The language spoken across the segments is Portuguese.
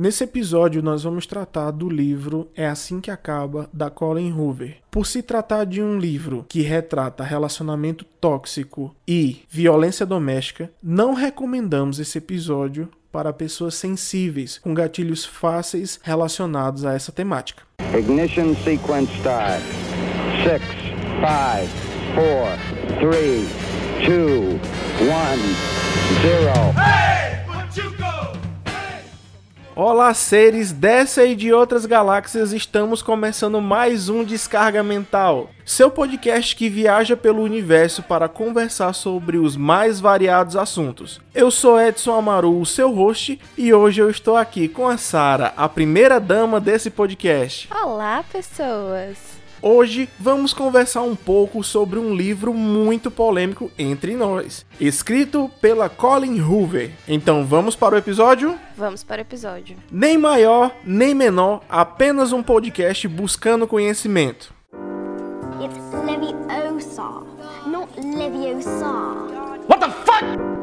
Nesse episódio, nós vamos tratar do livro É Assim que Acaba, da Colin Hoover. Por se tratar de um livro que retrata relacionamento tóxico e violência doméstica, não recomendamos esse episódio para pessoas sensíveis com gatilhos fáceis relacionados a essa temática. Ignition sequence start. 6, 5, 4, 3, 2, 1, 0. Olá, seres dessa e de outras galáxias, estamos começando mais um Descarga Mental, seu podcast que viaja pelo universo para conversar sobre os mais variados assuntos. Eu sou Edson Amaru, o seu host, e hoje eu estou aqui com a Sara, a primeira dama desse podcast. Olá, pessoas! Hoje vamos conversar um pouco sobre um livro muito polêmico entre nós, escrito pela Colin Hoover. Então vamos para o episódio? Vamos para o episódio. Nem maior, nem menor, apenas um podcast buscando conhecimento. It's Leviosa, not Leviosa. What the fuck?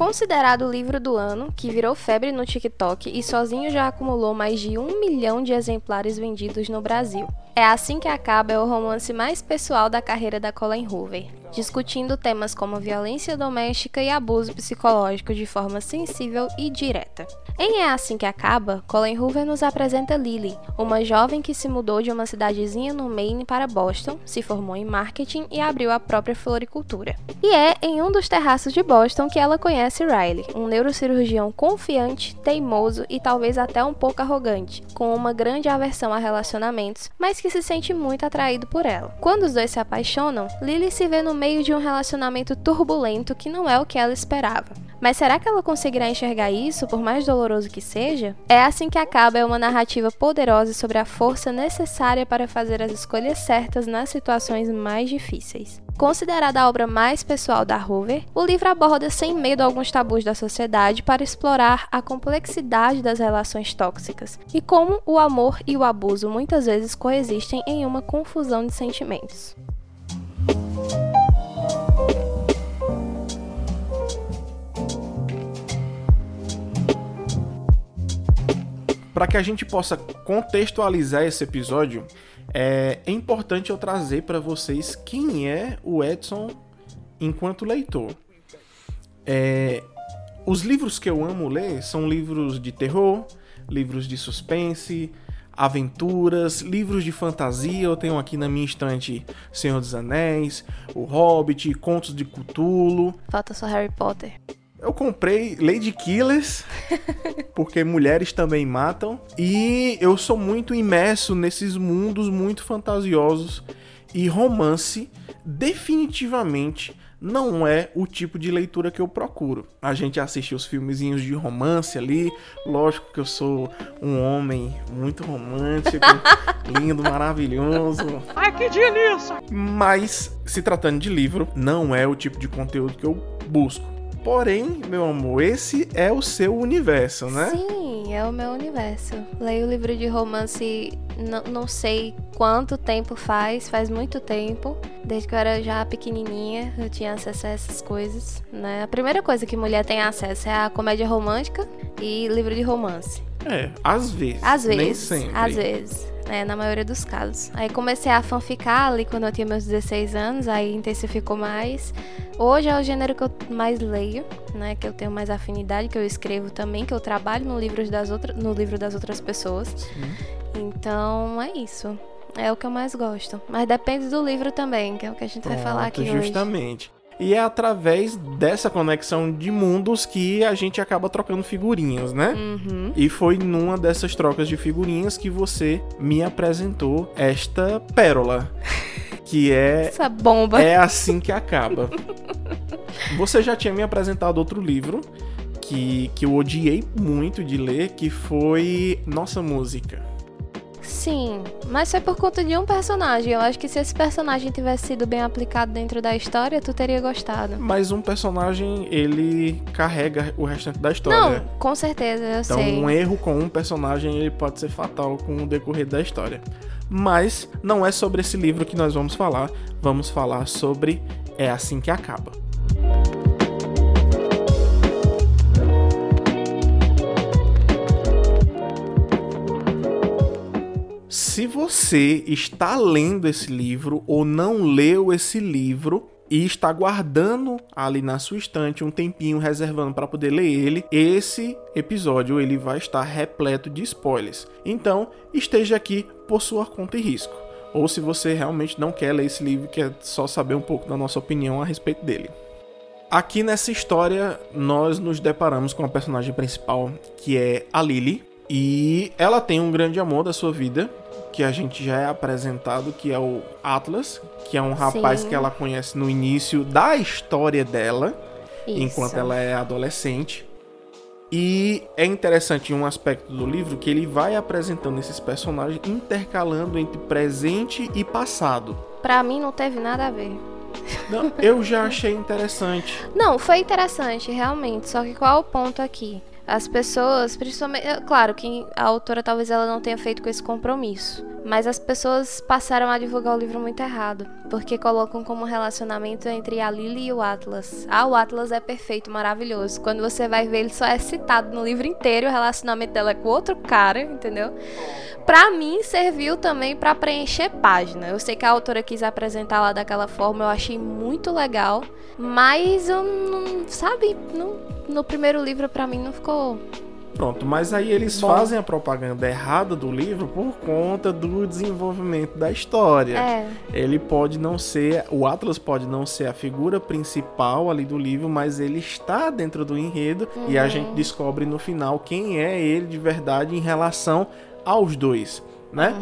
Considerado o livro do ano, que virou febre no TikTok e sozinho já acumulou mais de um milhão de exemplares vendidos no Brasil. É assim que acaba é o romance mais pessoal da carreira da Colin Hoover, discutindo temas como violência doméstica e abuso psicológico de forma sensível e direta. Em É Assim Que Acaba, Colin Hoover nos apresenta Lily, uma jovem que se mudou de uma cidadezinha no Maine para Boston, se formou em marketing e abriu a própria floricultura. E é em um dos terraços de Boston que ela conhece Riley, um neurocirurgião confiante, teimoso e talvez até um pouco arrogante, com uma grande aversão a relacionamentos, mas que se sente muito atraído por ela. Quando os dois se apaixonam, Lily se vê no meio de um relacionamento turbulento que não é o que ela esperava. Mas será que ela conseguirá enxergar isso, por mais doloroso que seja? É assim que acaba é uma narrativa poderosa sobre a força necessária para fazer as escolhas certas nas situações mais difíceis. Considerada a obra mais pessoal da Hoover, o livro aborda sem medo alguns tabus da sociedade para explorar a complexidade das relações tóxicas e como o amor e o abuso muitas vezes coexistem em uma confusão de sentimentos. Para que a gente possa contextualizar esse episódio, é, é importante eu trazer para vocês quem é o Edson enquanto leitor. É, os livros que eu amo ler são livros de terror, livros de suspense, aventuras, livros de fantasia. Eu tenho aqui na minha estante Senhor dos Anéis, O Hobbit, Contos de Cthulhu. Falta só Harry Potter. Eu comprei Lady Killers, porque mulheres também matam. E eu sou muito imerso nesses mundos muito fantasiosos. E romance, definitivamente, não é o tipo de leitura que eu procuro. A gente assiste os filmezinhos de romance ali. Lógico que eu sou um homem muito romântico, lindo, maravilhoso. Ai, que delícia! Mas, se tratando de livro, não é o tipo de conteúdo que eu busco. Porém, meu amor, esse é o seu universo, né? Sim, é o meu universo. Leio o livro de romance, não sei quanto tempo faz, faz muito tempo. Desde que eu era já pequenininha, eu tinha acesso a essas coisas, né? A primeira coisa que mulher tem acesso é a comédia romântica e livro de romance. É, às vezes. Às vezes. Nem sempre. Às vezes. Né, na maioria dos casos. Aí comecei a fanficar ali quando eu tinha meus 16 anos, aí intensificou mais. Hoje é o gênero que eu mais leio, né, que eu tenho mais afinidade, que eu escrevo também, que eu trabalho no livro das, outra, no livro das outras pessoas. Sim. Então é isso. É o que eu mais gosto. Mas depende do livro também, que é o que a gente vai falar aqui Pronto, hoje. justamente. E é através dessa conexão de mundos que a gente acaba trocando figurinhas, né? Uhum. E foi numa dessas trocas de figurinhas que você me apresentou esta pérola. Que é Essa bomba. É assim que acaba. Você já tinha me apresentado outro livro que, que eu odiei muito de ler, que foi Nossa Música. Sim, mas foi por conta de um personagem. Eu acho que se esse personagem tivesse sido bem aplicado dentro da história, tu teria gostado. Mas um personagem, ele carrega o restante da história. Não, com certeza, eu Então, sei. um erro com um personagem ele pode ser fatal com o decorrer da história. Mas não é sobre esse livro que nós vamos falar. Vamos falar sobre É Assim que Acaba. Se você está lendo esse livro ou não leu esse livro e está guardando ali na sua estante um tempinho reservando para poder ler ele, esse episódio ele vai estar repleto de spoilers. Então, esteja aqui por sua conta e risco. Ou se você realmente não quer ler esse livro, quer só saber um pouco da nossa opinião a respeito dele. Aqui nessa história, nós nos deparamos com a personagem principal, que é a Lily, e ela tem um grande amor da sua vida, que a gente já é apresentado, que é o Atlas, que é um rapaz Sim. que ela conhece no início da história dela, Isso. enquanto ela é adolescente. E é interessante um aspecto do livro que ele vai apresentando esses personagens intercalando entre presente e passado. Pra mim não teve nada a ver. Não, eu já achei interessante. Não, foi interessante, realmente. Só que qual é o ponto aqui? As pessoas, principalmente, é claro que a autora talvez ela não tenha feito com esse compromisso, mas as pessoas passaram a divulgar o livro muito errado, porque colocam como relacionamento entre a Lily e o Atlas. Ah, o Atlas é perfeito, maravilhoso. Quando você vai ver, ele só é citado no livro inteiro, o relacionamento dela é com outro cara, entendeu? Pra mim, serviu também pra preencher página. Eu sei que a autora quis apresentar lá daquela forma, eu achei muito legal. Mas eu não. Sabe? No, no primeiro livro, pra mim, não ficou. Pronto, mas aí eles Bom. fazem a propaganda errada do livro por conta do desenvolvimento da história. É. Ele pode não ser, o Atlas pode não ser a figura principal ali do livro, mas ele está dentro do enredo e a gente descobre no final quem é ele de verdade em relação aos dois, né?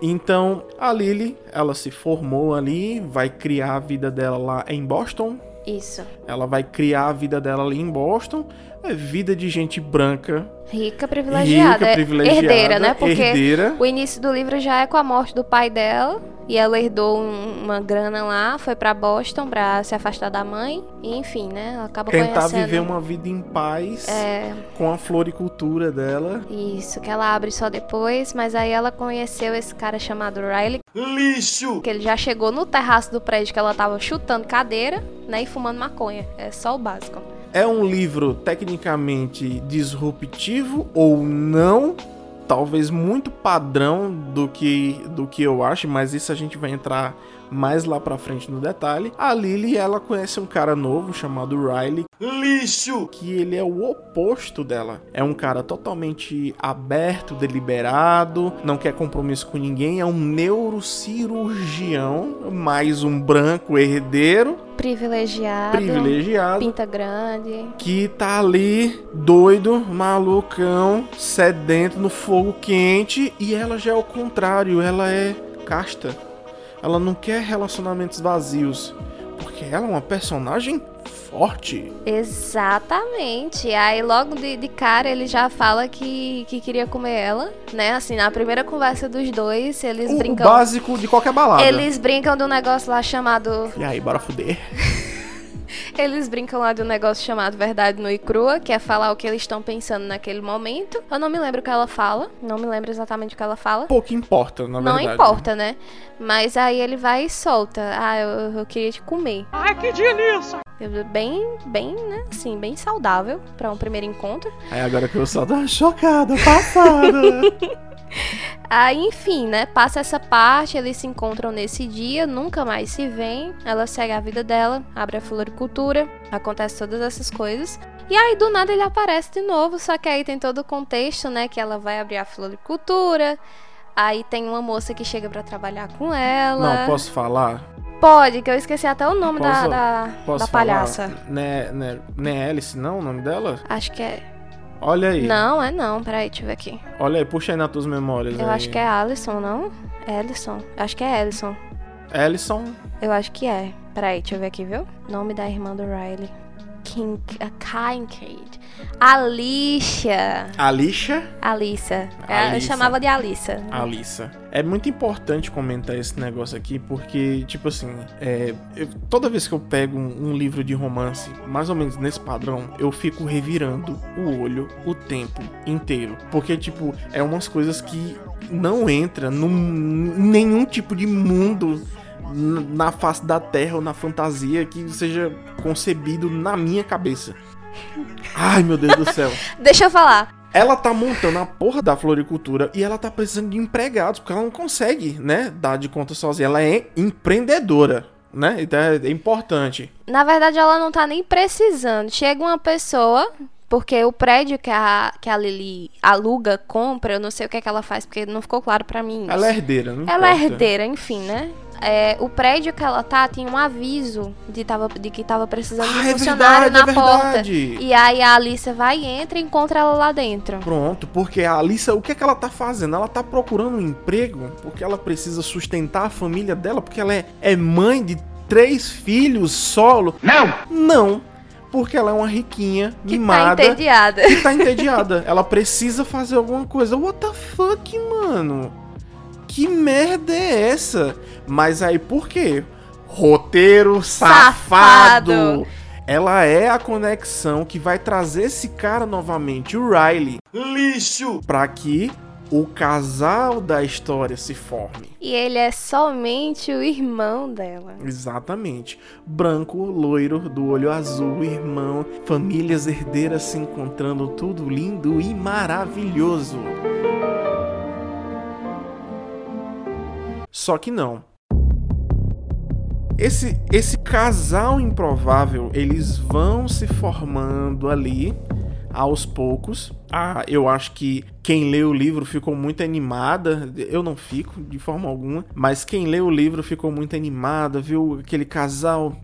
Então, a Lily, ela se formou ali, vai criar a vida dela lá em Boston. Isso. Ela vai criar a vida dela ali em Boston. É vida de gente branca, Rica privilegiada. rica, É privilegiada, herdeira, né? Porque herdeira. o início do livro já é com a morte do pai dela. E ela herdou um- uma grana lá, foi pra Boston pra se afastar da mãe. E, enfim, né? Ela acaba Tentar conhecendo. viver uma vida em paz É, com a floricultura dela. Isso, que ela abre só depois, mas aí ela conheceu esse cara chamado Riley. Lixo! Que ele já chegou no terraço do prédio que ela tava chutando cadeira, né, e fumando maconha. É só o básico. É um livro tecnicamente disruptivo ou não? Talvez muito padrão do que do que eu acho, mas isso a gente vai entrar mais lá pra frente no detalhe. A Lily, ela conhece um cara novo chamado Riley. Lixo! Que ele é o oposto dela. É um cara totalmente aberto, deliberado, não quer compromisso com ninguém, é um neurocirurgião, mais um branco herdeiro, Privilegiado. privilegiado Pinta grande. que tá ali doido, malucão, sedento no fogo quente e ela já é o contrário, ela é casta. Ela não quer relacionamentos vazios, porque ela é uma personagem forte. Exatamente. Aí logo de, de cara ele já fala que, que queria comer ela, né? Assim, na primeira conversa dos dois, eles O, o brincam. básico de qualquer balada. Eles brincam de um negócio lá chamado. E aí, bora fuder. Eles brincam lá de um negócio chamado Verdade Nua e Crua, que é falar o que eles estão pensando naquele momento. Eu não me lembro o que ela fala. Não me lembro exatamente o que ela fala. Pouco importa, na Não verdade. importa, né? Mas aí ele vai e solta. Ah, eu, eu queria te comer. Ai, que delícia! Eu- Bem, bem, né? Assim, bem saudável pra um primeiro encontro. Aí agora que eu só tô chocada, passada. Aí, enfim, né? Passa essa parte, eles se encontram nesse dia, nunca mais se veem. Ela segue a vida dela, abre a floricultura, acontece todas essas coisas. E aí, do nada, ele aparece de novo, só que aí tem todo o contexto, né? Que ela vai abrir a floricultura. Aí tem uma moça que chega pra trabalhar com ela. não, posso falar? Pode, que eu esqueci até o nome da, Posso- da, da falar? palhaça. Né, né, não é Alice, não, o nome dela? Acho que é. Olha aí. Não, é não. Peraí, deixa eu ver aqui. Olha aí, puxa aí nas tuas memórias. Eu aí. acho que é Alison, não? É Alison. Acho que é Alison. Ellison. Eu acho que é. Peraí, deixa eu ver aqui, viu? Nome da irmã do Riley. King, a Kincaid. Alicia. Alicia? Alissa. É, Eu chamava de Alissa. Alissa. É muito importante comentar esse negócio aqui, porque, tipo assim, é, eu- toda vez que eu pego um, um livro de romance, mais ou menos nesse padrão, eu fico revirando o olho o tempo inteiro. Porque, tipo, é umas coisas que não entra num nenhum tipo de mundo na face da terra ou na fantasia que seja concebido na minha cabeça. Ai, meu Deus do céu. Deixa eu falar. Ela tá montando a porra da floricultura e ela tá precisando de empregados, porque ela não consegue, né, dar de conta sozinha. Ela é empreendedora, né? Então é, é importante. Na verdade, ela não tá nem precisando. Chega uma pessoa, porque o prédio que a, que a Lily aluga, compra, eu não sei o que é que ela faz, porque não ficou claro pra mim. isso. Ela é herdeira, não Ela é importa. herdeira, enfim, né? É, o prédio que ela tá tinha um aviso de, tava, de que tava precisando de Ah, é funcionário verdade, na é porta. verdade. E aí a Alicia vai e entra e encontra ela lá dentro. Pronto, porque a Alissa, o que é que ela tá fazendo? Ela tá procurando um emprego porque ela precisa sustentar a família dela, porque ela é, é mãe de três filhos solo. Não! Não, porque ela é uma riquinha, Que tá mimada. entediada. que tá entediada. Ela precisa fazer alguma coisa. What the fuck, mano? Que merda é essa? Mas aí por quê? Roteiro safado. Safado. Ela é a conexão que vai trazer esse cara novamente, o Riley, Lixo! pra que o casal da história se forme. E ele é somente o irmão dela. Exatamente. Branco, loiro, do olho azul, irmão, famílias herdeiras se encontrando, tudo lindo e maravilhoso. Só que não. Esse, esse casal improvável, eles vão se formando ali aos poucos. Ah, eu acho que quem lê o livro ficou muito animada. Eu não fico de forma alguma, mas quem lê o livro ficou muito animada, viu aquele casal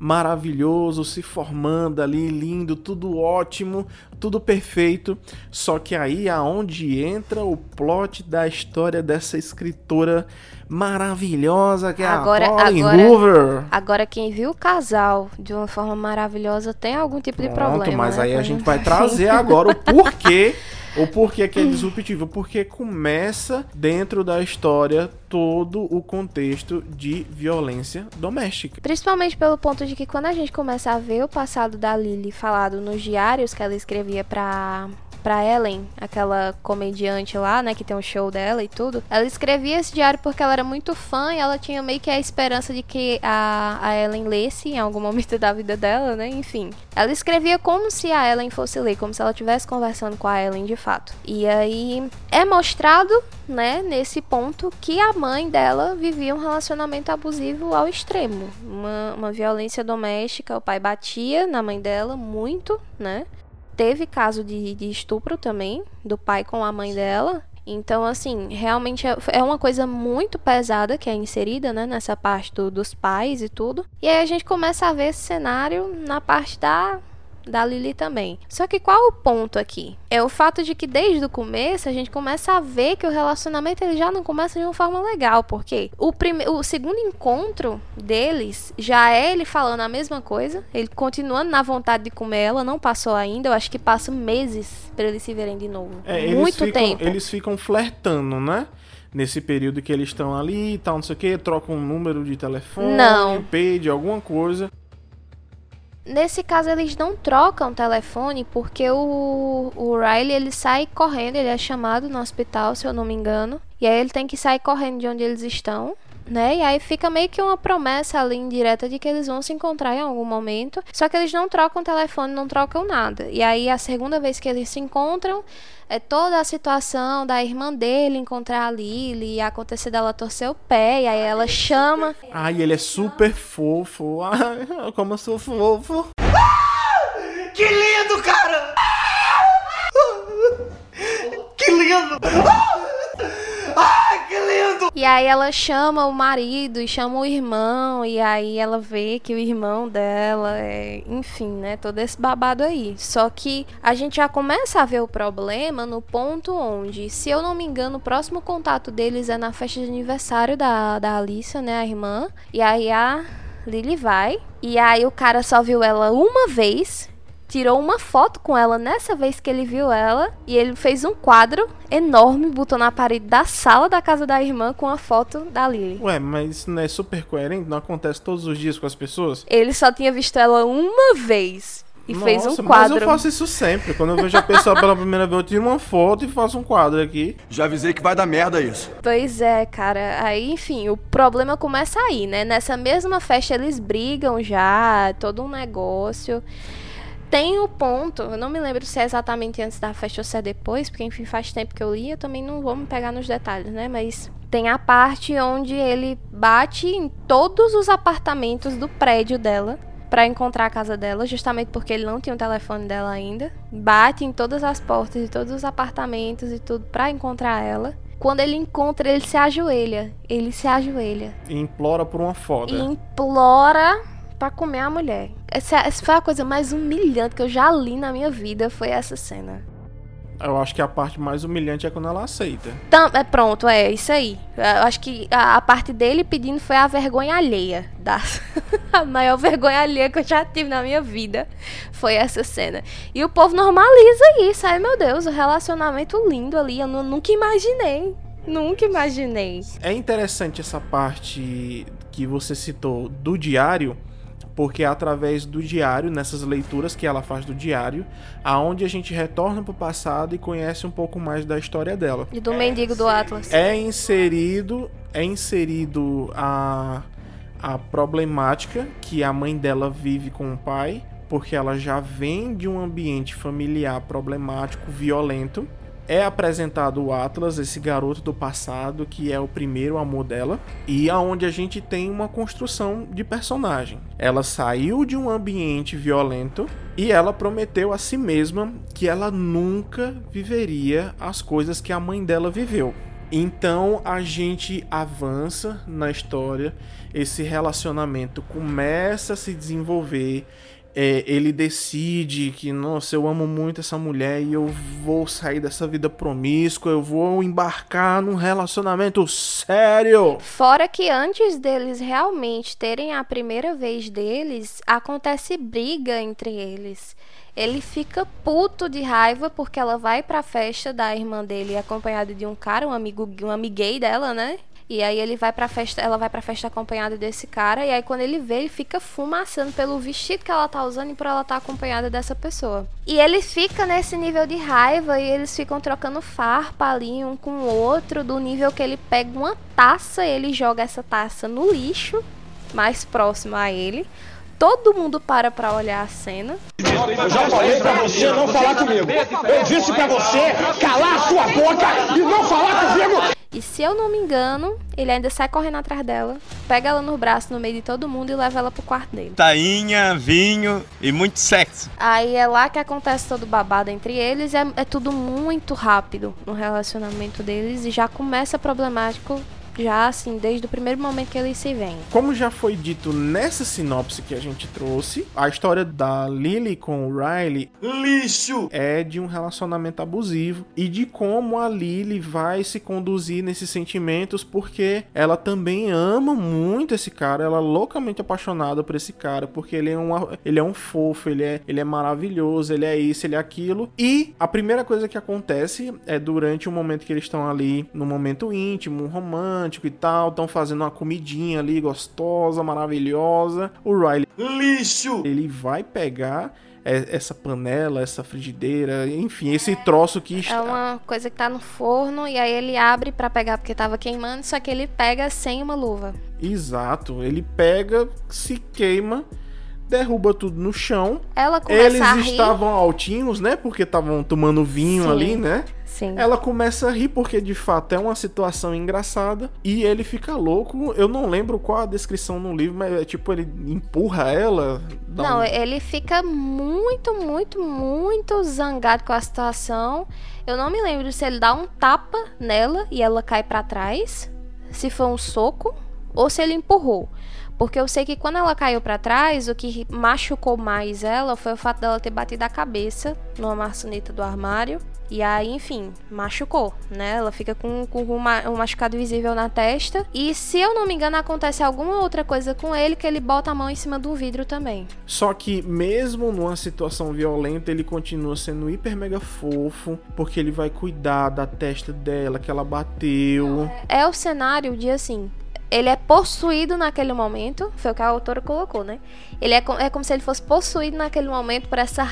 maravilhoso se formando ali, lindo, tudo ótimo, tudo perfeito. Só que aí aonde entra o plot da história dessa escritora maravilhosa que é Agora- a Pauline agora- Hoover. Agora, quem viu o casal de uma forma maravilhosa tem algum tipo de Pronto, problema. mas né? aí a gente vai trazer agora o porquê. O porquê que é disruptivo. Porque começa dentro da história todo o contexto de violência doméstica. Principalmente pelo ponto de que quando a gente começa a ver o passado da Lily falado nos diários que ela escrevia pra, pra Ellen, aquela comediante lá, né, que tem um show dela e tudo, ela escrevia esse diário porque ela era muito fã e ela tinha meio que a esperança de que a, a Ellen lesse em algum momento da vida dela, né, enfim. Ela escrevia como se a Ellen fosse ler, como se ela estivesse conversando com a Ellen de fato. E aí é mostrado né, nesse ponto que a mãe dela vivia um relacionamento abusivo ao extremo. Uma, uma violência doméstica, o pai batia na mãe dela muito, né? Teve caso de, de estupro também, do pai com a mãe dela. Então, assim, realmente é, é uma coisa muito pesada que é inserida, né, nessa parte do- dos pais e tudo. E aí a gente começa a ver esse cenário na parte da da Lily também. Só que qual o ponto aqui? É o fato de que desde o começo a gente começa a ver que o relacionamento ele já não começa de uma forma legal, porque o, prime o segundo encontro deles já é ele falando a mesma coisa, ele continuando na vontade de comer ela, não passou ainda, eu acho que passa meses pra eles se verem de novo. É, Muito ficam, tempo. Eles ficam flertando, né? Nesse período que eles estão ali e tal, não sei o que, trocam um número de telefone, Não. pede alguma coisa. Nesse caso, eles não trocam telefone porque o, o Riley ele sai correndo, ele é chamado no hospital, se eu não me engano. E aí ele tem que sair correndo de onde eles estão. Né? E aí fica meio que uma promessa ali indireta de que eles vão se encontrar em algum momento. Só que eles não trocam telefone, não trocam nada. E aí a segunda vez que eles se encontram, é toda a situação da irmã dele encontrar a Lily e acontecer dela torcer o pé. E aí ela chama. Ai, ele é super fofo. Ai, como eu sou fofo. Que lindo, cara! Que lindo! Ai, E aí ela chama o marido e chama o irmão, e aí ela vê que o irmão dela é, enfim, né, todo esse babado aí. Só que a gente já começa a ver o problema no ponto onde, se eu não me engano, o próximo contato deles é na festa de aniversário da, da Alicia, né, a irmã. E aí a Lily vai. E aí o cara só viu ela uma vez. Tirou uma foto com ela nessa vez que ele viu ela. E ele fez um quadro enorme, botou na parede da sala da casa da irmã com a foto da Lily. Ué, mas isso não é super coerente? Não acontece todos os dias com as pessoas? Ele só tinha visto ela uma vez. E fez um Nossa, quadro. Mas eu faço isso sempre. Quando eu vejo a pessoa pela primeira vez, eu tiro uma foto e faço um quadro aqui. Já avisei que vai dar merda isso. Pois é, cara. Aí, enfim, o problema começa aí, né? Nessa mesma festa eles brigam já, todo um negócio. Tem o ponto, eu não me lembro se é exatamente antes da festa ou se é depois, porque enfim faz tempo que eu li, eu também não vou me pegar nos detalhes, né? Mas tem a parte onde ele bate em todos os apartamentos do prédio dela pra encontrar a casa dela, justamente porque ele não tinha o telefone dela ainda. Bate em todas as portas de todos os apartamentos e tudo pra encontrar ela. Quando ele encontra, ele se ajoelha. Ele se ajoelha E implora por uma foda. e implora pra comer a mulher. Essa, essa foi a coisa mais humilhante que eu já li na minha vida, foi essa cena. Eu acho que a parte mais humilhante é quando ela aceita. Tam- é pronto, é isso aí. Eu acho que a, a parte dele pedindo foi a vergonha alheia. Da, a maior vergonha alheia que eu já tive na minha vida foi essa cena. E o povo normaliza isso. Ai meu Deus, o relacionamento lindo ali. Eu nu- nunca imaginei. Nunca imaginei. É interessante essa parte que você citou do diário, porque é através do diário, nessas leituras que ela faz do diário, aonde a gente retorna pro passado e conhece um pouco mais da história dela. E do mendigo do Atlas. É inserido, é inserido a a problemática que a mãe dela vive com o pai, porque ela já vem de um ambiente familiar problemático, violento. É apresentado o Atlas, esse garoto do passado, que é o primeiro amor dela, e aonde a gente tem uma construção de personagem. Ela saiu de um ambiente violento e ela prometeu a si mesma que ela nunca viveria as coisas que a mãe dela viveu. Então a gente avança na história, esse relacionamento começa a se desenvolver. É, ele decide que, nossa, eu amo muito essa mulher e eu vou sair dessa vida promíscua, eu vou embarcar num relacionamento sério. Fora que antes deles realmente terem a primeira vez deles, acontece briga entre eles. Ele fica puto de raiva porque ela vai pra festa da irmã dele acompanhada de um cara, um amigo, um amiguei dela, né? E aí ele vai pra festa, ela vai pra festa acompanhada desse cara, e aí quando ele vê, ele fica fumaçando pelo vestido que ela tá usando e por ela estar acompanhada dessa pessoa. E ele fica nesse nível de raiva e eles ficam trocando farpa ali um com o outro, do nível que ele pega uma taça, ele joga essa taça no lixo, mais próximo a ele. Todo mundo para pra olhar a cena. Eu já falei pra você não falar comigo. Eu disse pra você calar a sua boca e não falar comigo. E se eu não me engano, ele ainda sai correndo atrás dela, pega ela no braço no meio de todo mundo e leva ela pro quarto dele. Tainha, vinho e muito sexo. Aí é lá que acontece todo o babado entre eles, é, é tudo muito rápido no relacionamento deles e já começa problemático já assim, desde o primeiro momento que eles se veem. Como já foi dito nessa sinopse que a gente trouxe, a história da Lily com o Riley Lixo! é de um relacionamento abusivo e de como a Lily vai se conduzir nesses sentimentos porque ela também ama muito esse cara, ela é loucamente apaixonada por esse cara porque ele é um, ele é um fofo, ele é, ele é maravilhoso, ele é isso, ele é aquilo. E a primeira coisa que acontece é durante o momento que eles estão ali no momento íntimo, romântico e tal, estão fazendo uma comidinha ali gostosa, maravilhosa. O Riley Lixo! ele vai pegar é, essa panela, essa frigideira, enfim, esse troço que É está. uma coisa que tá no forno e aí ele abre pra pegar porque tava queimando, só que ele pega sem uma luva. Exato, ele pega, se queima, derruba tudo no chão. Ela começa Eles a rir. estavam altinhos, né? Porque estavam tomando vinho Sim. ali, né? Sim. Ela começa a rir porque de fato é uma situação engraçada e ele fica louco. Eu não lembro qual a descrição no livro, mas é tipo ele empurra ela. Não, um- ele fica muito, muito, muito zangado com a situação. Eu não me lembro se ele dá um tapa nela e ela cai pra trás, se foi um soco ou se ele empurrou. Porque eu sei que quando ela caiu pra trás, o que machucou mais ela foi o fato dela ter batido a cabeça numa maçaneta do armário E aí, enfim, machucou, né? Ela fica com, com um ma- um machucado visível na testa. E se eu não me engano, acontece alguma outra coisa com ele que ele bota a mão em cima do vidro também. Só que mesmo numa situação violenta, ele continua sendo hiper mega fofo, porque ele vai cuidar da testa dela que ela bateu. É o cenário de assim. Ele é possuído naquele momento, foi o que a autora colocou, né? Ele é, é como se ele fosse possuído naquele momento por essa.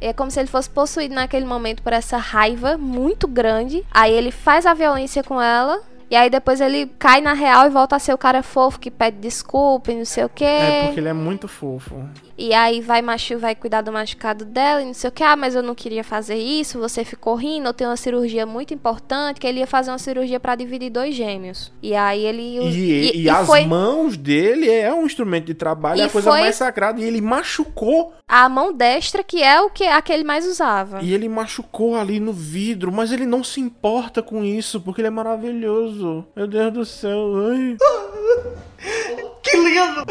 É como se ele fosse possuído naquele momento por essa raiva muito grande. Aí ele faz a violência com ela. E aí depois ele cai na real e volta a ser o cara fofo que pede desculpa e não sei o quê. É porque ele é muito fofo. E aí vai machu vai cuidar do machucado dela e não sei o que. Ah, mas eu não queria fazer isso, você ficou rindo, eu tenho uma cirurgia muito importante, que ele ia fazer uma cirurgia pra dividir dois gêmeos. E aí ele... E, e, as foi mãos dele é um instrumento de trabalho, é E a coisa foi- mais sagrada. E ele machucou. a mão destra, que é o que a que ele mais usava. E ele machucou ali no vidro, mas ele não se importa com isso, porque ele é maravilhoso. Meu Deus do céu. Ai. Que lindo!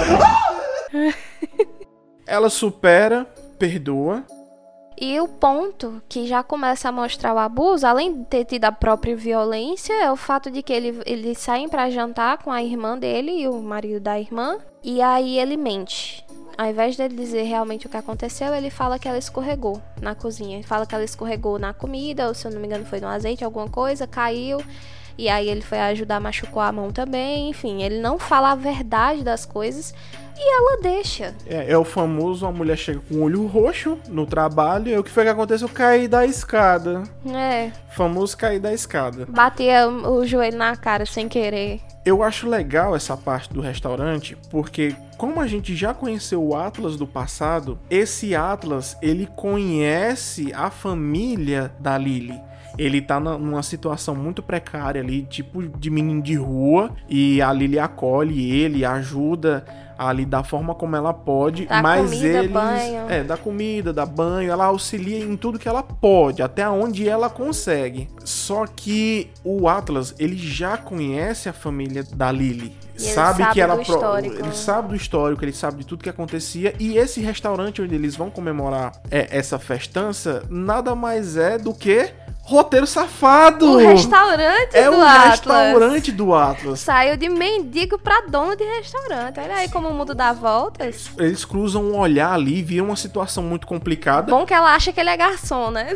Ela supera, perdoa. E o ponto que já começa a mostrar o abuso, além de ter tido a própria violência, é o fato de que ele, eles saem pra jantar com a irmã dele e o marido da irmã, e aí ele mente. Ao invés dele dizer realmente o que aconteceu, ele fala que ela escorregou na cozinha. Ele fala que ela escorregou na comida, ou se eu não me engano foi no azeite, alguma coisa, caiu. E aí ele foi ajudar, machucou a mão também. Enfim, ele não fala a verdade das coisas e ela deixa. É, é o famoso, a mulher chega com o olho roxo no trabalho. E o que foi que aconteceu? Caí da escada. É, Famoso cair da escada. batia o joelho na cara sem querer. Eu acho legal essa parte do restaurante, porque como a gente já conheceu o Atlas do passado, esse Atlas, ele conhece a família da Lily. Ele tá numa situação muito precária ali, tipo de menino de rua, e a Lily acolhe ele, ajuda ali da forma como ela pode, Dá mas comida, eles banho. é, dá comida, dá banho, ela auxilia em tudo que ela pode, até onde ela consegue. Só que o Atlas, ele já conhece a família da Lily. Ele sabe, sabe que ela pro- ele sabe do histórico, ele sabe de tudo que acontecia e esse restaurante onde eles vão comemorar é, essa festança nada mais é do que roteiro safado. O restaurante é do o Atlas. restaurante do Atlas. Saiu de mendigo pra dono de restaurante. Olha aí como o mundo dá voltas. Eles cruzam um olhar ali, viram uma situação muito complicada. Bom que ela acha que ele é garçom, né?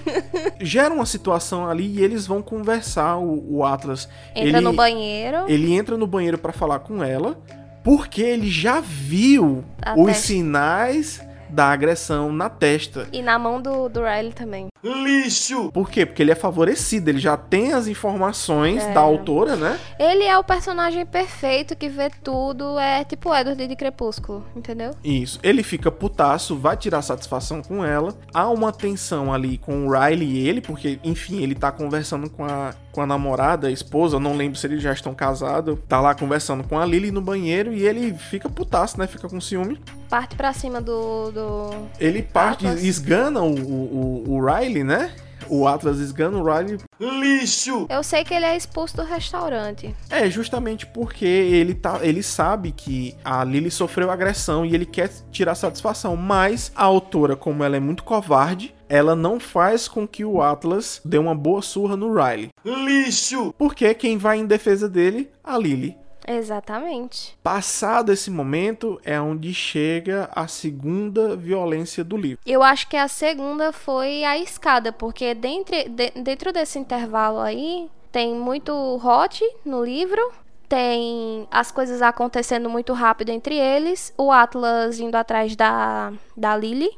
gera uma situação ali e eles vão conversar. O, o Atlas Entra ele, no banheiro. ele entra no banheiro pra falar com ela, porque ele já viu A os sinais da agressão na testa. E na mão do, do Riley também. Lixo! Por quê? Porque ele é favorecido, ele já tem as informações É. da autora, né? Ele é o personagem perfeito que vê tudo. É tipo o Edward de Crepúsculo, entendeu? Isso. Ele fica putaço, vai tirar satisfação com ela. Há uma tensão ali com o Riley e ele, porque, enfim, ele tá conversando com a, com a namorada, a esposa, não lembro se eles já estão casados. Tá lá conversando com a Lily no banheiro e ele fica putaço, né? Fica com ciúme. Parte pra cima do. Do... Ele parte, Atlas. esgana o, o, o, Riley, né? O Atlas esgana o Riley. Lixo! Eu sei que ele é expulso do restaurante. É, justamente porque ele, tá, ele sabe que a Lily sofreu agressão e ele quer tirar satisfação. Mas a autora, como ela é muito covarde, ela não faz com que o Atlas dê uma boa surra no Riley. Lixo! Porque quem vai em defesa dele? A Lily. Exatamente. Passado esse momento é onde chega a segunda violência do livro. Eu acho que a segunda foi a escada, porque dentro, de- dentro desse intervalo aí tem muito hot no livro, tem as coisas acontecendo muito rápido entre eles, o Atlas indo atrás da, da Lily,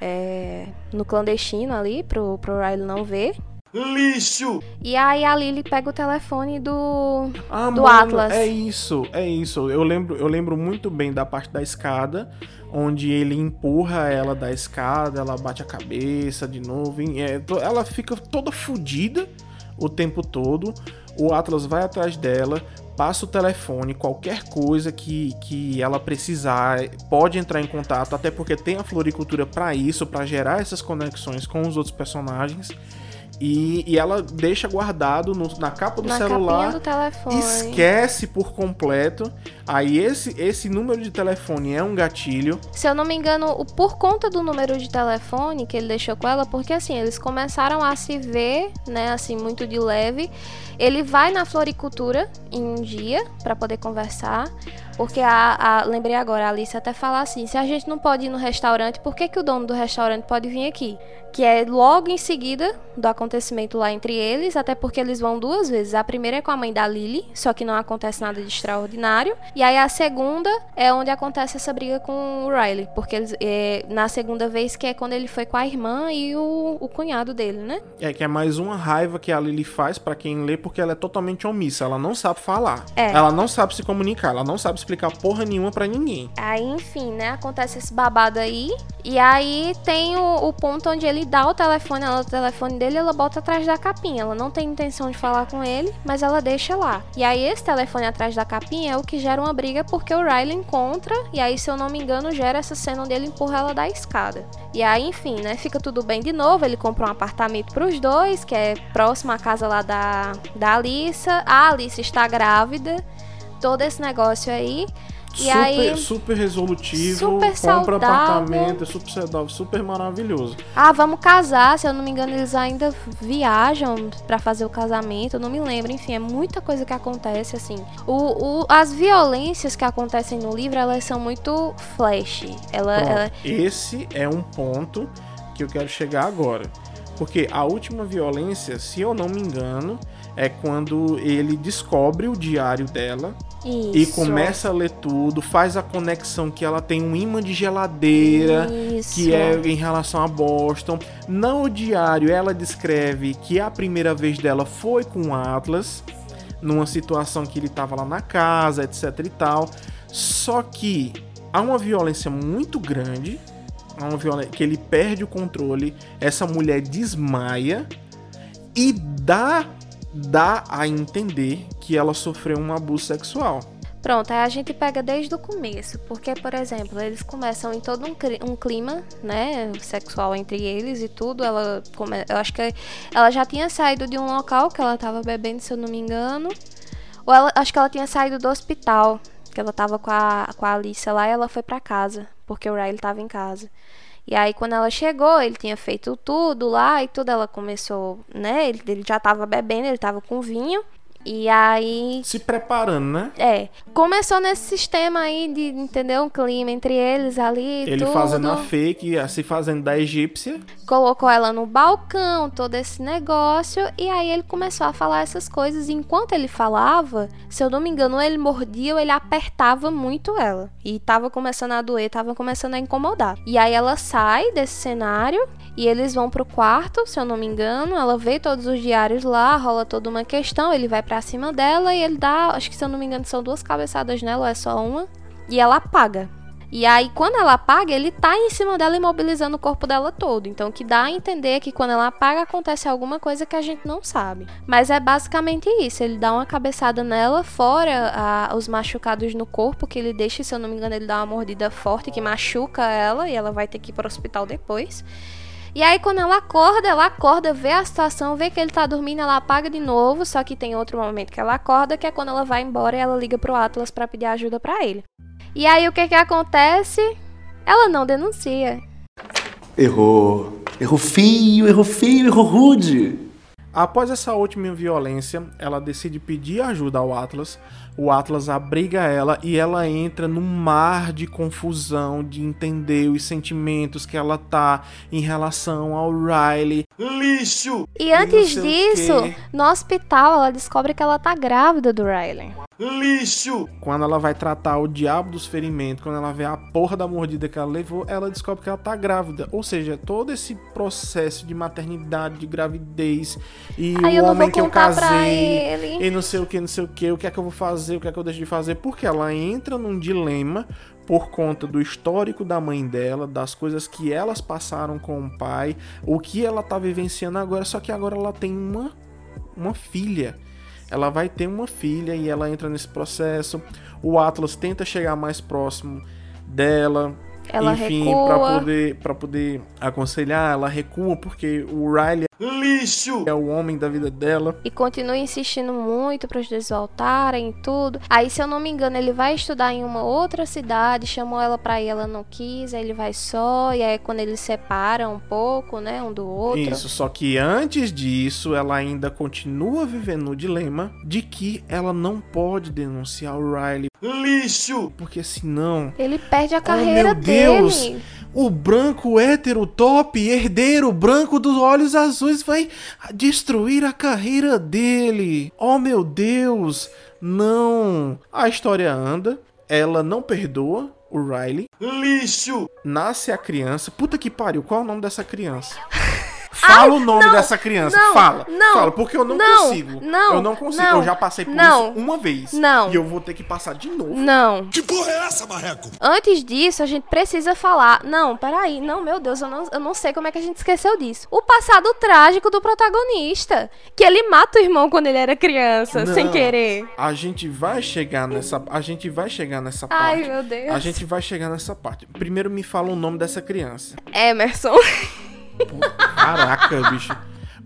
é, no clandestino ali, pro, pro Riley não ver. Lixo! E aí a Lily pega o telefone do, Ah, do mano, Atlas. É isso, é isso. Eu lembro, eu lembro muito bem da parte da escada, onde ele empurra ela da escada, ela bate a cabeça de novo. e é, ela fica toda fodida o tempo todo. O Atlas vai atrás dela, passa o telefone, qualquer coisa que, que ela precisar, pode entrar em contato, até porque tem a floricultura para isso, para gerar essas conexões com os outros personagens. E, e ela deixa guardado no- na capa do Na celular. do telefone. Esquece por completo. Aí esse, esse número de telefone é um gatilho. Se eu não me engano, por conta do número de telefone que ele deixou com ela, porque assim, eles começaram a se ver, né, assim, muito de leve. Ele vai na floricultura em um dia pra poder conversar. Porque a, a- lembrei agora, a Alice até falar assim: se a gente não pode ir no restaurante, por que, que o dono do restaurante pode vir aqui? Que é logo em seguida do acontecimento lá entre eles, até porque eles vão duas vezes. A primeira é com a mãe da Lily, só que não acontece nada de extraordinário. E aí a segunda é onde acontece essa briga com o Riley, porque eles, é, na segunda vez que é quando ele foi com a irmã e o, o cunhado dele, né? É que é mais uma raiva que a Lily faz pra quem lê, porque ela é totalmente omissa. Ela não sabe falar. É. Ela não sabe se comunicar. Ela não sabe explicar porra nenhuma pra ninguém. Aí, enfim, né? Acontece esse babado aí. E aí tem o, o ponto onde ele dá o telefone, ela, o telefone dele, ela bota atrás da capinha. Ela não tem intenção de falar com ele, mas ela deixa lá. E aí esse telefone atrás da capinha é o que gera uma briga porque o Riley encontra. E aí, se eu não me engano, gera essa cena onde ele empurra ela da escada. E aí, enfim, né? Fica tudo bem de novo. Ele compra um apartamento pros dois, que é próximo à casa lá da, da Alissa. A Alice está grávida. Todo esse negócio aí. E super, aí- super resolutivo, Super compra saudável. apartamento, é super saudável, super maravilhoso. Ah, vamos casar. Se eu não me engano, eles ainda viajam pra fazer o casamento. Eu não me lembro. Enfim, é muita coisa que acontece, assim. O, o- as violências que acontecem no livro, elas são muito flash. Ela, Pronto, ela- Esse é um ponto que eu quero chegar agora. Porque a última violência, se eu não me engano, é quando ele descobre o diário dela e Isso. começa a ler tudo, faz a conexão que ela tem um imã de geladeira. Isso. que é em relação a Boston. No diário, ela descreve que a primeira vez dela foi com o Atlas, numa situação que ele tava lá na casa, etc e tal. Só que há uma violência muito grande, há uma violência que ele perde o controle, essa mulher desmaia e dá dá a entender que ela sofreu um abuso sexual. Pronto, aí a gente pega desde o começo, porque, por exemplo, eles começam em todo um, clima, né, sexual entre eles e tudo. Ela, come- eu acho que ela já tinha saído de um local que ela tava bebendo, se eu não me engano. Ou ela, acho que ela tinha saído do hospital, que ela tava com a, com a Alicia lá e ela foi pra casa, porque o Riley tava em casa. E aí, quando ela chegou, ele tinha feito tudo lá e tudo. Ela começou, né? Ele, ele já tava bebendo, ele tava com vinho. E aí Se preparando, né? é, começou nesse sistema aí de, entendeu? Um clima entre eles ali. Ele tudo. fazendo a fake, se fazendo da egípcia. Colocou ela no balcão, todo esse negócio. E aí ele começou a falar essas coisas. E enquanto ele falava, se eu não me engano, ele mordia ou ele apertava muito ela. E tava começando a doer, tava começando a incomodar. E aí ela sai desse cenário e eles vão pro quarto, se eu não me engano. Ela vê todos os diários lá, rola toda uma questão. Ele vai pra cima dela e ele dá, acho que se eu não me engano, são duas cabeçadas nela, ou é só uma. E ela apaga. E aí, quando ela apaga, ele tá em cima dela imobilizando o corpo dela todo. Então, o que dá a entender é que quando ela apaga, acontece alguma coisa que a gente não sabe. Mas é basicamente isso. Ele dá uma cabeçada nela, fora a- os machucados no corpo que ele deixa. Se eu não me engano, ele dá uma mordida forte que machuca ela e ela vai ter que ir pro hospital depois. E aí, quando ela acorda, ela acorda, vê a situação, vê que ele tá dormindo, ela apaga de novo. Só que tem outro momento que ela acorda, que é quando ela vai embora e ela liga pro Atlas pra pedir ajuda pra ele. E aí, o que que acontece? Ela não denuncia. Errou. Errou feio, errou feio, errou rude. Após essa última violência, ela decide pedir ajuda ao Atlas. O Atlas abriga ela e ela entra num mar de confusão, de entender os sentimentos que ela tá em relação ao Riley. Lixo! E antes disso, no hospital, ela descobre que ela tá grávida do Riley. Lixo! Quando ela vai tratar o diabo dos ferimentos, quando ela vê a porra da mordida que ela levou, ela descobre que ela tá grávida. Ou seja, todo esse processo de maternidade, de gravidez e Aí o homem que eu casei. E não sei o que, não sei o que, o que é que eu vou fazer, o que é que eu deixo de fazer, porque ela entra num dilema por conta do histórico da mãe dela, das coisas que elas passaram com o pai, o que ela tá vivenciando agora, só que agora ela tem uma, uma filha. Ela vai ter uma filha e ela entra nesse processo. O Atlas tenta chegar mais próximo dela. Ela enfim, recua. para poder para poder aconselhar, ela recua porque o Riley Lixo! É o homem da vida dela. E continua insistindo muito para os dois voltarem e tudo. Aí, se eu não me engano, ele vai estudar em uma outra cidade, chamou ela pra ir, ela não quis, aí ele vai só, e aí quando eles separam um pouco, né, um do outro. Isso, só que antes disso, ela ainda continua vivendo no dilema de que ela não pode denunciar o Riley, Lixo! porque senão Ele perde a Oh, carreira meu Deus! dele. O branco hétero top, herdeiro branco dos olhos azuis, vai destruir a carreira dele. Oh meu Deus! Não! A história anda, ela não perdoa o Riley. Lixo! Nasce a criança. Puta que pariu, qual é o nome dessa criança? Fala o nome não, dessa criança. não, fala. não, fala, porque eu não, não, consigo. não, eu não consigo. não, eu já passei por não, isso uma vez. não. E eu vou ter que passar de novo. Não. Que porra é essa, marreco? Antes disso, a gente precisa falar. Não, peraí. Não, meu Deus, eu não, eu não sei como é que a gente esqueceu disso. O passado trágico do protagonista. Que ele mata o irmão quando ele era criança, sem querer. A gente vai chegar nessa. A gente vai chegar nessa Ai, parte. meu Deus. A gente vai chegar nessa parte. Primeiro me fala o nome dessa criança. Emerson. Caraca, bicho.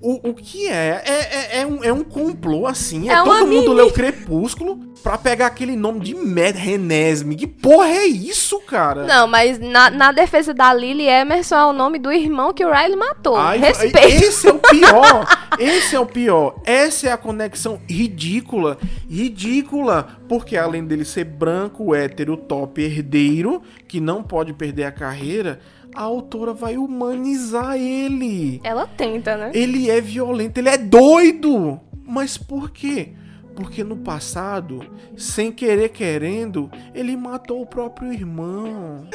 O, o que é? É, é, é um, é um complô assim. É, É todo mundo leu Crepúsculo pra pegar aquele nome de Mad Renesme. Que porra é isso, cara? Não, mas na, na defesa da Lily, Emerson é o nome do irmão que o Riley matou. Ai, Respeito. Esse é o pior. Esse é o pior. Essa é a conexão ridícula. Ridícula. Porque além dele ser branco, hétero, top, herdeiro, que não pode perder a carreira, a autora vai humanizar ele. Ela tenta, né? Ele é violento, ele é doido. Mas por quê? Porque no passado, sem querer querendo, ele matou o próprio irmão.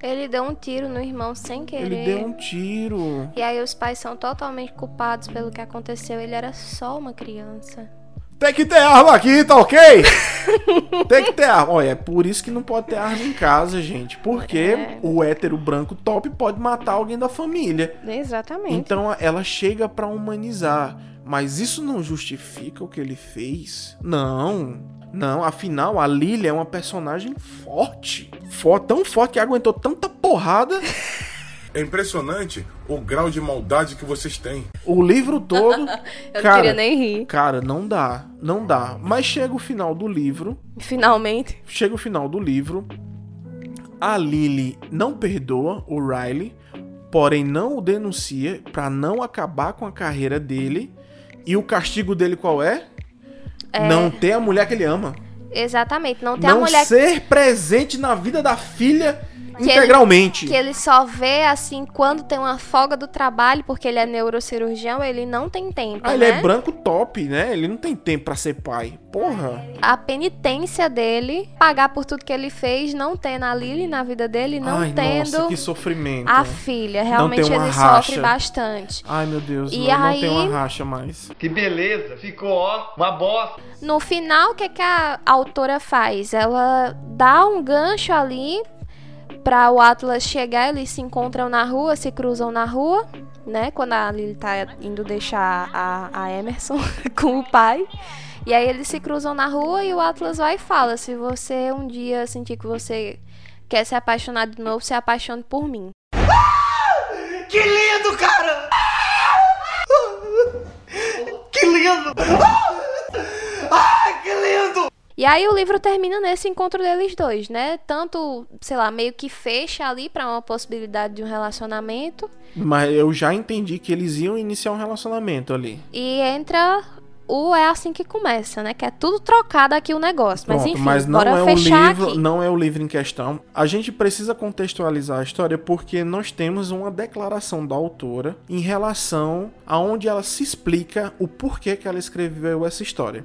Ele deu um tiro no irmão sem querer. Ele deu um tiro. E aí os pais são totalmente culpados pelo que aconteceu. Ele era só uma criança. Tem que ter arma aqui, tá ok? Tem que ter arma. Olha, é por isso que não pode ter arma em casa, gente. Porque É. o hétero branco top pode matar alguém da família. Exatamente. Então ela chega pra humanizar. Mas isso não justifica o que ele fez? Não. Não, afinal, a Lily é uma personagem forte. For, tão forte que aguentou tanta porrada. É impressionante o grau de maldade que vocês têm. O livro todo. Eu cara, não queria nem rir. Cara, não dá. Não dá. Mas chega o final do livro. Finalmente. Chega o final do livro. A Lily não perdoa o Riley, porém não o denuncia pra não acabar com a carreira dele. E o castigo dele qual é? Não ter a mulher que ele ama. Exatamente. Não tem não a mulher ser presente na vida da filha Que ele- integralmente. que ele só vê assim quando tem uma folga do trabalho, porque ele é neurocirurgião, ele não tem tempo, Ah, ele né? é branco top, né? Ele não tem tempo pra ser pai. Porra. A penitência dele, pagar por tudo que ele fez, não tendo a Lily na vida dele, não Ai, tendo nossa, que sofrimento. a filha. Não Realmente tem uma ele racha. sofre bastante. Ai, meu Deus, E não, não aí- tem uma racha mais. Que beleza, ficou ó, uma bosta. No final, o que, que a autora faz? Ela dá um gancho ali para o Atlas chegar, eles se encontram na rua, se cruzam na rua, né? Quando a Lily tá indo deixar a, a Emerson com o pai. E aí eles se cruzam na rua e o Atlas vai e fala: se você um dia sentir que você quer se apaixonar de novo, se apaixone por mim. Que lindo, cara! Que lindo! E aí o livro termina nesse encontro deles dois, né? Tanto, sei lá, meio que fecha ali pra uma possibilidade de um relacionamento Mas eu já entendi que eles iam iniciar um relacionamento ali. e entra o é assim que começa, né? Que é tudo trocado aqui o negócio. Mas Pronto, enfim, mas não bora é o fechar livro, aqui. não é o livro em questão. A gente precisa contextualizar a história porque nós temos uma declaração da autora em relação a onde ela se explica o porquê que ela escreveu essa história.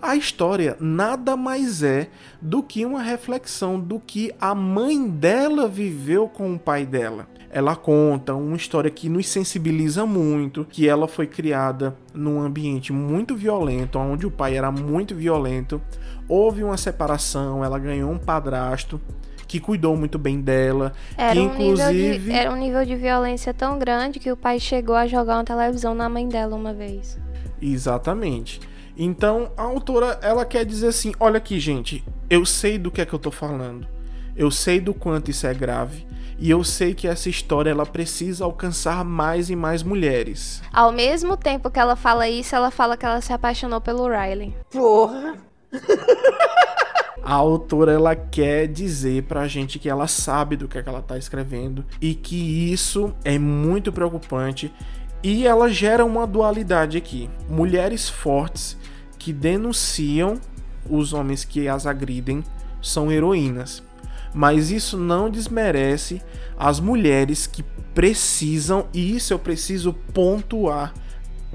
A história nada mais é do que uma reflexão do que a mãe dela viveu com o pai dela. Ela conta uma história que nos sensibiliza muito, que ela foi criada num ambiente muito violento, onde o pai era muito violento. Houve uma separação, ela ganhou um padrasto que cuidou muito bem dela, Era que um, inclusive de, era um nível de violência tão grande que o pai chegou a jogar uma televisão na mãe dela uma vez. Exatamente. Então, a autora, ela quer dizer assim, olha aqui, gente, eu sei do que é que eu tô falando. Eu sei do quanto isso é grave. E eu sei que essa história ela precisa alcançar mais e mais mulheres. Ao mesmo tempo que ela fala isso, ela fala que ela se apaixonou pelo Riley. Porra! A autora ela quer dizer pra gente que ela sabe do que, é que ela tá escrevendo e que isso é muito preocupante e ela gera uma dualidade aqui. Mulheres fortes que denunciam os homens que as agridem são heroínas mas isso não desmerece as mulheres que precisam, e isso eu preciso pontuar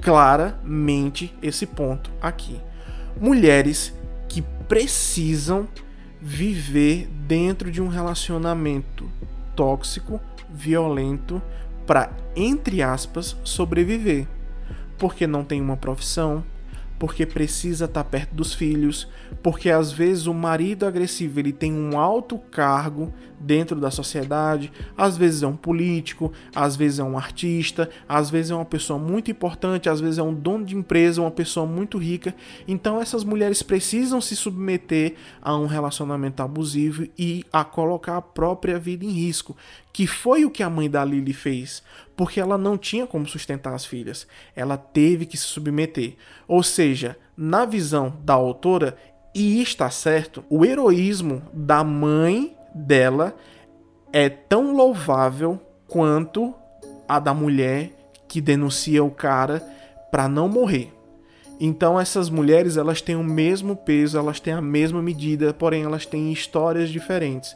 claramente esse ponto aqui. Mulheres que precisam viver dentro de um relacionamento tóxico, violento, para, entre aspas, sobreviver. Porque não tem uma profissão, porque precisa estar tá perto dos filhos, porque às vezes o marido agressivo ele tem um alto cargo dentro da sociedade, às vezes é um político, às vezes é um artista, às vezes é uma pessoa muito importante, às vezes é um dono de empresa, uma pessoa muito rica. Então essas mulheres precisam se submeter a um relacionamento abusivo e a colocar a própria vida em risco, que foi o que a mãe da Lily fez, porque ela não tinha como sustentar as filhas. Ela teve que se submeter. Ou seja, na visão da autora, e está certo, o heroísmo da mãe dela é tão louvável quanto a da mulher que denuncia o cara para não morrer. Então essas mulheres elas têm o mesmo peso, elas têm a mesma medida, porém elas têm histórias diferentes.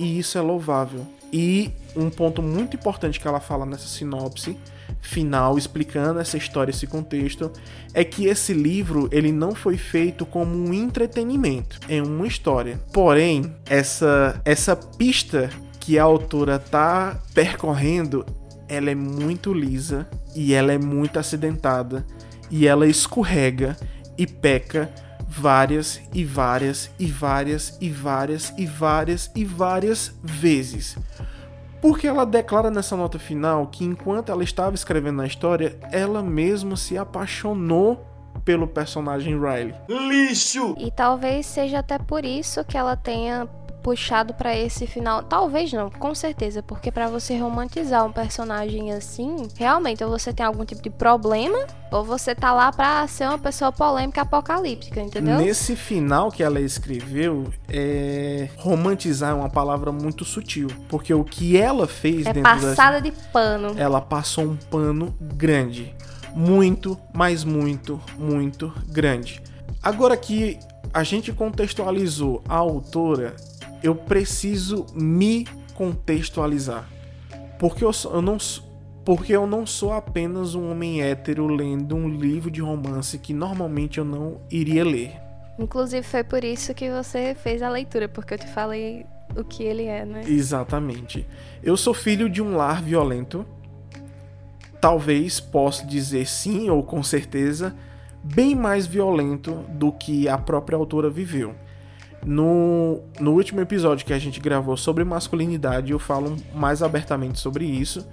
E isso é louvável. E um ponto muito importante que ela fala nessa sinopse final explicando essa história, esse contexto, é que esse livro ele não foi feito como um entretenimento, é uma história. Porém, essa essa pista que a autora tá percorrendo, ela é muito lisa e ela é muito acidentada e ela escorrega e peca várias e várias e várias e várias e várias e várias vezes. Porque ela declara nessa nota final que enquanto ela estava escrevendo a história, ela mesma se apaixonou pelo personagem Riley. Lixo! E talvez seja até por isso que ela tenha puxado para esse final. Talvez não, com certeza, porque para você romantizar um personagem assim, realmente ou você tem algum tipo de problema, ou você tá lá pra ser uma pessoa polêmica apocalíptica, entendeu? Nesse final que ela escreveu, é... romantizar é uma palavra muito sutil, porque o que ela fez é dentro passada de pano. Ela passou um pano grande, muito, mas muito, muito grande. Agora que a gente contextualizou a autora, eu preciso me contextualizar. Porque eu, eu não porque eu não sou apenas um homem hétero lendo um livro de romance que normalmente eu não iria ler. Inclusive foi por isso que você fez a leitura, porque eu te falei o que ele é, né? Exatamente. Eu sou filho de um lar violento. Talvez possa dizer sim ou com certeza, bem mais violento do que a própria autora viveu. No, no último episódio que a gente gravou sobre masculinidade, eu falo mais abertamente sobre isso.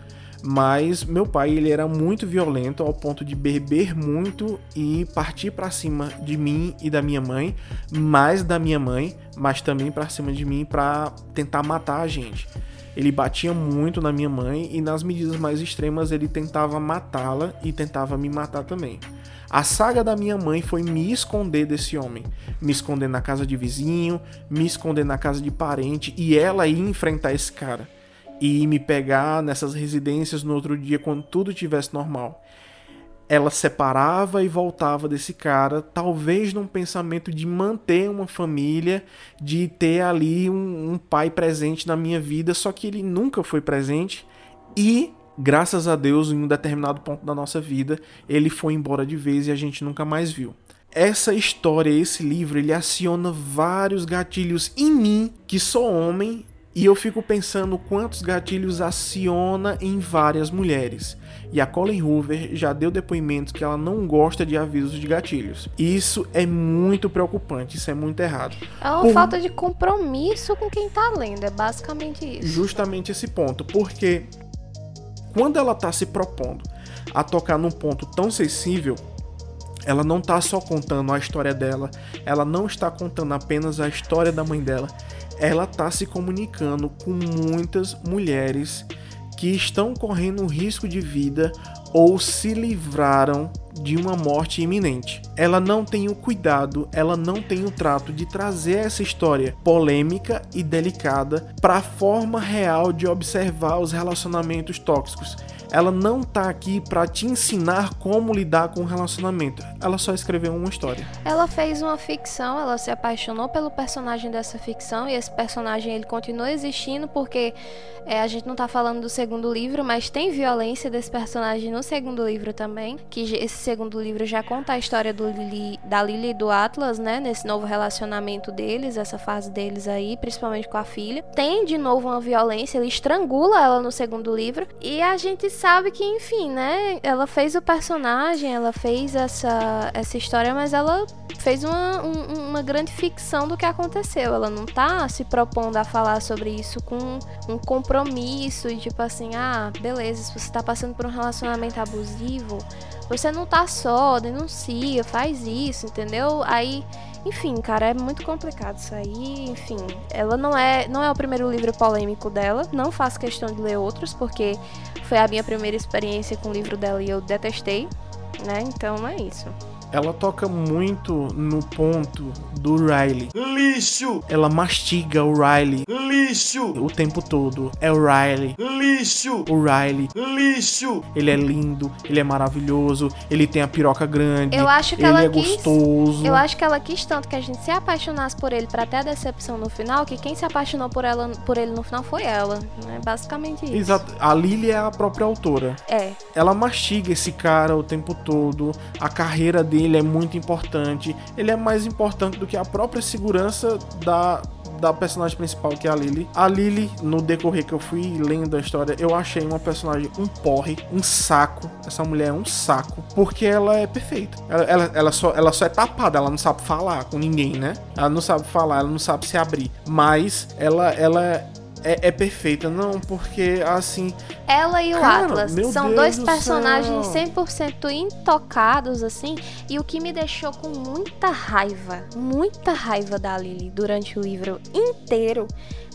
Mas meu pai ele era muito violento ao ponto de beber muito e partir para cima de mim e da minha mãe, mais da minha mãe, mas também para cima de mim para tentar matar a gente. Ele batia muito na minha mãe e nas medidas mais extremas ele tentava matá-la e tentava me matar também. A saga da minha mãe foi me esconder desse homem, me esconder na casa de vizinho, me esconder na casa de parente e ela ir enfrentar esse cara e me pegar nessas residências no outro dia quando tudo tivesse normal. Ela separava e voltava desse cara, talvez num pensamento de manter uma família, de ter ali um, um pai presente na minha vida, só que ele nunca foi presente e graças a Deus, em um determinado ponto da nossa vida, ele foi embora de vez e a gente nunca mais viu. Essa história, esse livro, ele aciona vários gatilhos em mim, que sou homem, e eu fico pensando quantos gatilhos aciona em várias mulheres. E a Colin Hoover já deu depoimentos que ela não gosta de avisos de gatilhos. Isso é muito preocupante, isso é muito errado. É uma Por... falta de compromisso com quem tá lendo, é basicamente isso. Justamente esse ponto, porque quando ela está se propondo a tocar num ponto tão sensível, ela não está só contando a história dela, ela não está contando apenas a história da mãe dela, ela tá se comunicando com muitas mulheres que estão correndo risco de vida ou se livraram de uma morte iminente. Ela não tem o cuidado, ela não tem o trato de trazer essa história polêmica e delicada para a forma real de observar os relacionamentos tóxicos. Ela não tá aqui para te ensinar como lidar com o relacionamento. Ela só escreveu uma história. Ela fez uma ficção, ela se apaixonou pelo personagem dessa ficção e esse personagem ele continua existindo porque é, a gente não tá falando do segundo livro, mas tem violência desse personagem no segundo livro também, que esse segundo livro já conta a história do Lily, da Lily e do Atlas, né, nesse novo relacionamento deles, essa fase deles aí, principalmente com a filha. Tem de novo uma violência, ele estrangula ela no segundo livro e a gente sabe que, enfim, né? Ela fez o personagem, ela fez essa, essa história, mas ela fez uma, um, uma grande ficção do que aconteceu. Ela não tá se propondo a falar sobre isso com um compromisso e tipo assim, ah, beleza, se você tá passando por um relacionamento abusivo, você não tá só, denuncia, faz isso, entendeu? Aí enfim, cara, é muito complicado isso aí. Enfim, ela não é, não é o primeiro livro polêmico dela. Não faço questão de ler outros, porque foi a minha primeira experiência com o livro dela e eu detestei, né? Então é isso ela toca muito no ponto do Riley. Lixo! Ela mastiga o Riley. Lixo! O tempo todo. É o Riley. Lixo! O Riley. Lixo! Ele é lindo, ele é maravilhoso, ele tem a piroca grande. Eu acho que ele ela é quis, gostoso. Eu acho que ela quis tanto que a gente se apaixonasse por ele para ter a decepção no final, que quem se apaixonou por ela por ele no final foi ela. É basicamente isso. Exato. A Lily é a própria autora. É. Ela mastiga esse cara o tempo todo. A carreira dele ele é muito importante. Ele é mais importante do que a própria segurança da, da personagem principal, que é a Lily. A Lily, no decorrer que eu fui lendo a história, eu achei uma personagem um porre, um saco. Essa mulher é um saco, porque ela é perfeita. Ela, ela, ela, só, ela só é tapada, ela não sabe falar com ninguém, né? Ela não sabe falar, ela não sabe se abrir. Mas ela, ela é, é, perfeita, não, porque assim. Ela e o cara, Atlas são Deus dois do personagens céu. 100% intocados, assim, e o que me deixou com muita raiva, muita raiva da Lily durante o livro inteiro.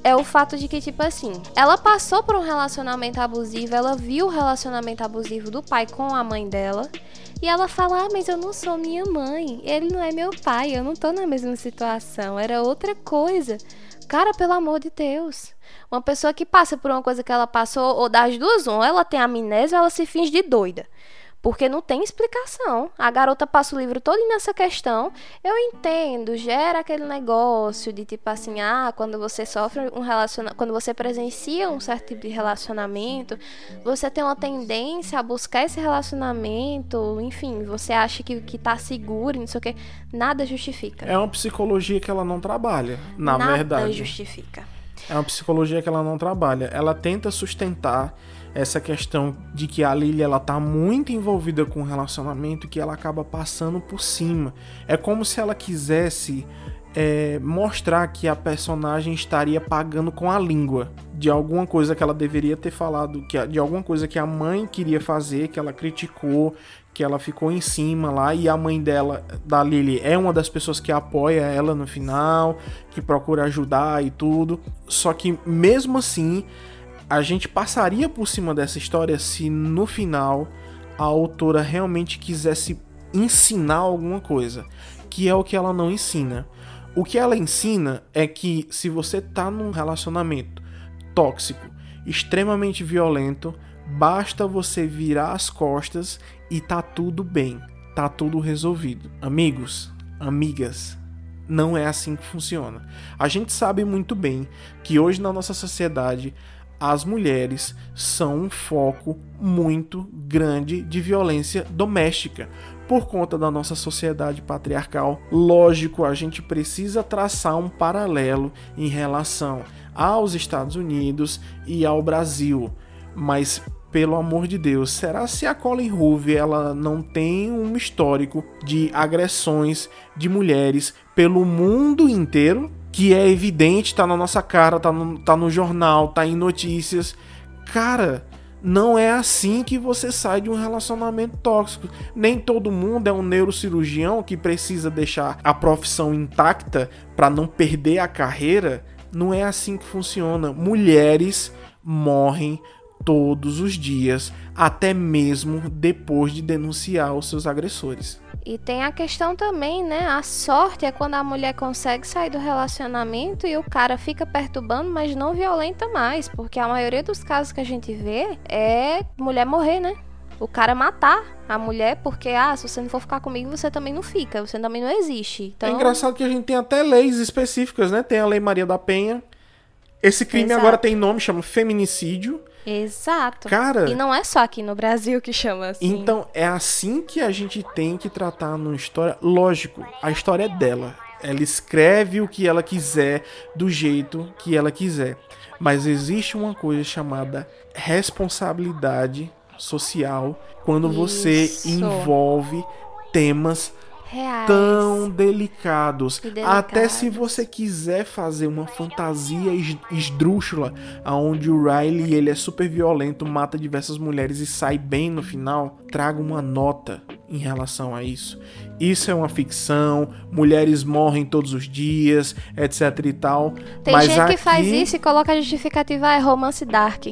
É o fato de que, tipo assim, ela passou por um relacionamento abusivo, ela viu o relacionamento abusivo do pai com a mãe dela. E ela fala: Ah, mas eu não sou minha mãe. Ele não é meu pai. Eu não tô na mesma situação. Era outra coisa. Cara, pelo amor de Deus. Uma pessoa que passa por uma coisa que ela passou, ou das duas, ou ela tem amnésia ou ela se finge de doida. Porque não tem explicação. A garota passa o livro todo nessa questão. Eu entendo, gera aquele negócio de tipo assim, ah, quando você sofre um relacionamento, quando você presencia um certo tipo de relacionamento, você tem uma tendência a buscar esse relacionamento, enfim, você acha que, que tá seguro, não sei o que. Nada justifica. É uma psicologia que ela não trabalha, na Nada verdade. justifica. É uma psicologia que ela não trabalha. Ela tenta sustentar essa questão de que a Lily ela tá muito envolvida com o relacionamento que ela acaba passando por cima. É como se ela quisesse é, mostrar que a personagem estaria pagando com a língua de alguma coisa que ela deveria ter falado, que de alguma coisa que a mãe queria fazer, que ela criticou, que ela ficou em cima lá e a mãe dela, da Lily, é uma das pessoas que apoia ela no final, que procura ajudar e tudo. Só que mesmo assim, a gente passaria por cima dessa história se no final a autora realmente quisesse ensinar alguma coisa, que é o que ela não ensina. O que ela ensina é que se você tá num relacionamento tóxico, extremamente violento, basta você virar as costas e tá tudo bem, tá tudo resolvido. Amigos, amigas, não é assim que funciona. A gente sabe muito bem que hoje na nossa sociedade as mulheres são um foco muito grande de violência doméstica. Por conta da nossa sociedade patriarcal, lógico, a gente precisa traçar um paralelo em relação aos Estados Unidos e ao Brasil. Mas pelo amor de Deus, será se a Colin Hoover ela não tem um histórico de agressões de mulheres pelo mundo inteiro? Que é evidente, tá na nossa cara, tá no, tá no jornal, tá em notícias. Cara, não é assim que você sai de um relacionamento tóxico. Nem todo mundo é um neurocirurgião que precisa deixar a profissão intacta para não perder a carreira Não é assim que funciona. Mulheres morrem todos os dias, até mesmo depois de denunciar os seus agressores. E tem a questão também, né? A sorte é quando a mulher consegue sair do relacionamento e o cara fica perturbando, mas não violenta mais. Porque a maioria dos casos que a gente vê é mulher morrer, né? O cara matar a mulher porque, ah, se você não for ficar comigo, você também não fica, você também não existe. Então... É engraçado que a gente tem até leis específicas, né? Tem a Lei Maria da Penha. Esse crime Exato. agora tem nome, chama feminicídio. Exato. Cara- E não é só aqui no Brasil que chama assim. Então, é assim que a gente tem que tratar numa história. Lógico, a história é dela. Ela escreve o que ela quiser, do jeito que ela quiser. Mas existe uma coisa chamada responsabilidade social quando você Isso. envolve temas Reais. tão delicados. E Até se delicados. você quiser fazer uma fantasia es- esdrúxula, onde o Riley ele é super violento, mata diversas mulheres e sai bem no final, traga uma nota em relação a isso. Isso é uma ficção, mulheres morrem todos os dias, etc e tal. Tem mas gente aqui, que faz isso e coloca a justificativa, é romance dark.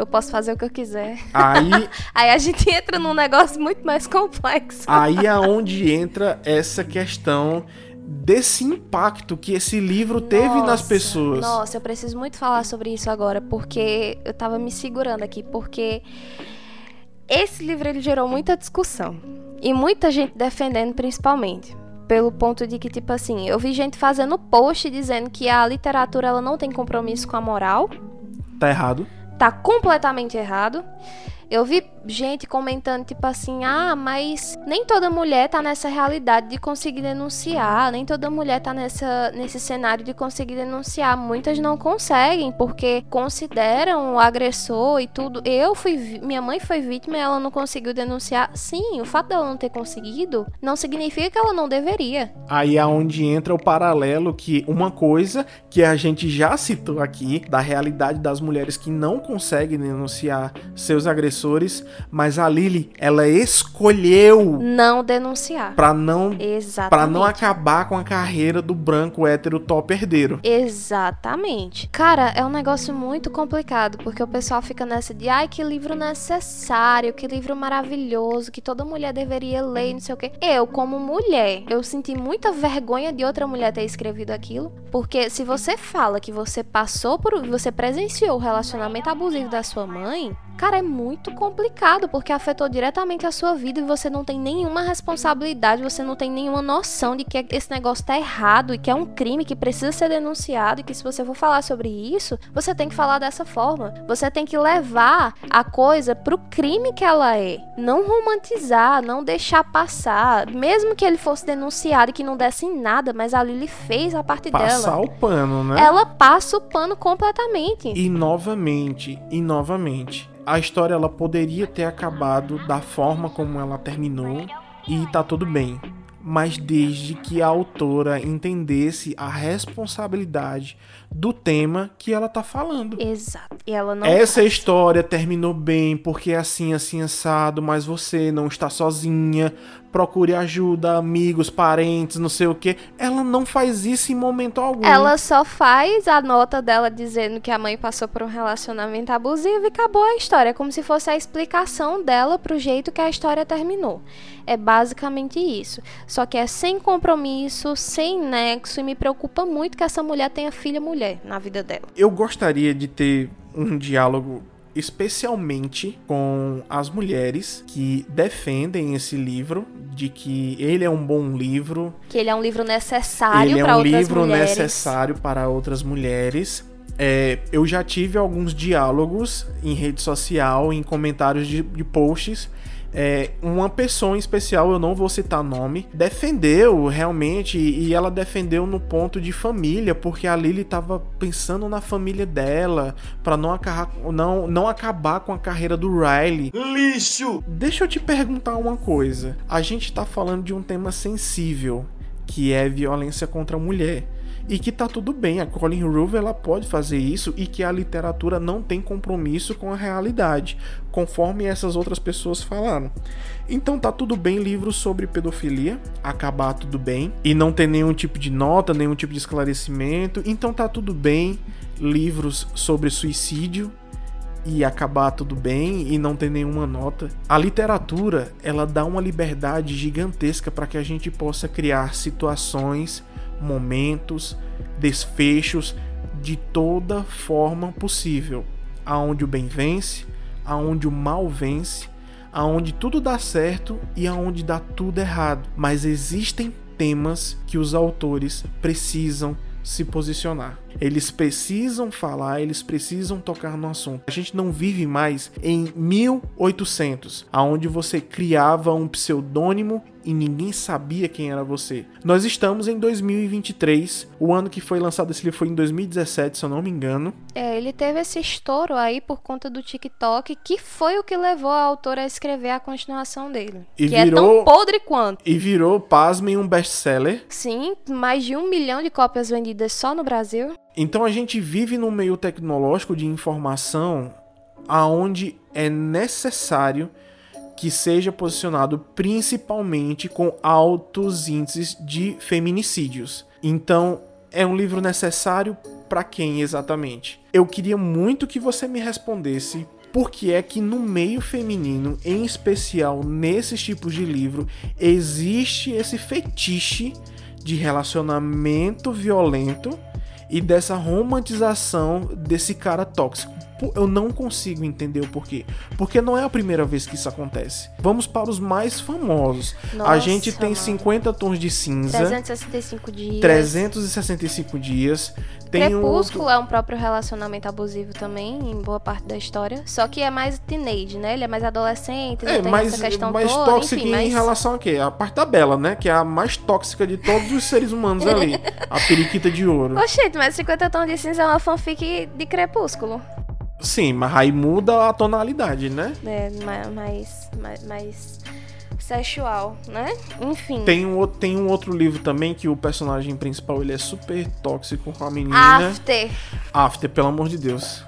Eu posso fazer o que eu quiser. Aí Aí a gente entra num negócio muito mais complexo. Aí é onde entra essa questão desse impacto que esse livro teve nas Nossa, pessoas. Nossa, eu preciso muito falar sobre isso agora, porque eu tava me segurando aqui, porque esse livro ele gerou muita discussão. E muita gente defendendo principalmente. Pelo ponto de que, tipo assim, eu vi gente fazendo post dizendo que a literatura ela não tem compromisso com a moral. Tá errado. Tá completamente errado. Eu vi gente comentando, tipo assim, ah, mas nem toda mulher tá nessa realidade de conseguir denunciar, nem toda mulher tá nessa, nesse cenário de conseguir denunciar. Muitas não conseguem, porque consideram o agressor e tudo. Eu fui, minha mãe foi vítima e ela não conseguiu denunciar. Sim, o fato dela não ter conseguido não significa que ela não deveria. Aí é onde entra o paralelo que uma coisa que a gente já citou aqui da realidade das mulheres que não conseguem denunciar seus agressores, mas a Lily, ela escolheu Não denunciar. pra não para não acabar com a carreira do branco hétero top herdeiro. Exatamente. Cara, é um negócio muito complicado, porque o pessoal fica nessa de ai, que livro necessário, que livro maravilhoso, que toda mulher deveria ler, não sei o quê. Eu, como mulher, eu senti muita vergonha de outra mulher ter escrevido aquilo, porque se você fala que você passou por. você presenciou o relacionamento abusivo da sua mãe. Cara, é muito complicado porque afetou diretamente a sua vida e você não tem nenhuma responsabilidade, você não tem nenhuma noção de que esse negócio tá errado e que é um crime que precisa ser denunciado e que se você for falar sobre isso, você tem que falar dessa forma. Você tem que levar a coisa pro crime que ela é, não romantizar, não deixar passar, mesmo que ele fosse denunciado e que não desse em nada, mas a Lily fez a parte Passar dela. o pano, né? Ela passa o pano completamente. E novamente, e novamente, a história ela poderia ter acabado da forma como ela terminou e tá tudo bem. Mas desde que a autora entendesse a responsabilidade do tema que ela tá falando. Exato. E ela não Essa faz. história terminou bem porque é assim, assim, assado, mas você não está sozinha. Procure ajuda, amigos, parentes, não sei o que. Ela não faz isso em momento algum. Ela só faz a nota dela dizendo que a mãe passou por um relacionamento abusivo e acabou a história, como se fosse a explicação dela pro jeito que a história terminou. É basicamente isso. Só que é sem compromisso, sem nexo e me preocupa muito que essa mulher tenha filha mulher na vida dela. Eu gostaria de ter um diálogo especialmente com as mulheres que defendem esse livro, de que ele é um bom livro, Que ele é um livro necessário ele é para um outras livro mulheres. necessário para outras mulheres. É, eu já tive alguns diálogos em rede social, em comentários de, de posts. É, uma pessoa em especial, eu não vou citar nome, defendeu realmente e ela defendeu no ponto de família, porque a Lily tava pensando na família dela para não, acarrar- não, não acabar com a carreira do Riley. Lixo! Deixa eu te perguntar uma coisa. A gente tá falando de um tema sensível, que é violência contra a mulher. E que tá tudo bem, a Colin Hoover ela pode fazer isso e que a literatura não tem compromisso com a realidade, conforme essas outras pessoas falaram. Então tá tudo bem livros sobre pedofilia, acabar tudo bem e não ter nenhum tipo de nota, nenhum tipo de esclarecimento. Então tá tudo bem livros sobre suicídio e acabar tudo bem e não ter nenhuma nota. A literatura, ela dá uma liberdade gigantesca para que a gente possa criar situações momentos, desfechos de toda forma possível, aonde o bem vence, aonde o mal vence, aonde tudo dá certo e aonde dá tudo errado. Mas existem temas que os autores precisam se posicionar. Eles precisam falar, eles precisam tocar no assunto. A gente não vive mais em 1800, aonde você criava um pseudônimo e ninguém sabia quem era você. Nós estamos em 2023. O ano que foi lançado esse livro foi em 2017, se eu não me engano. É, ele teve esse estouro aí por conta do TikTok, que foi o que levou a autora a escrever a continuação dele. E que virou, é tão podre quanto. E virou, pasmem, um best-seller. Sim, mais de um milhão de cópias vendidas só no Brasil. Então a gente vive num meio tecnológico de informação aonde é necessário que seja posicionado principalmente com altos índices de feminicídios. Então, é um livro necessário para quem exatamente? Eu queria muito que você me respondesse por que é que no meio feminino, em especial nesses tipos de livro, existe esse fetiche de relacionamento violento e dessa romantização desse cara tóxico. Eu não consigo entender o porquê. Porque não é a primeira vez que isso acontece. Vamos para os mais famosos. Nossa, a gente tem mano. 50 tons de cinza. 365 dias. 365 dias. Tem Crepúsculo um... é um próprio relacionamento abusivo também, em boa parte da história. Só que é mais teenage, né? Ele é mais adolescente, É, tem mais, essa questão mais toda, tóxica enfim, em mas... relação a quê? A parte da Bela, né? Que é a mais tóxica de todos os seres humanos ali. a periquita de ouro. Oxente, mas 50 Tons de Cinza é uma fanfic de Crepúsculo. Sim, mas aí muda a tonalidade, né? É, ma- mais, mais, mais sexual, né? Enfim. Tem um, outro- tem um outro livro também que o personagem principal ele é super tóxico com a menina. After. After, pelo amor de Deus.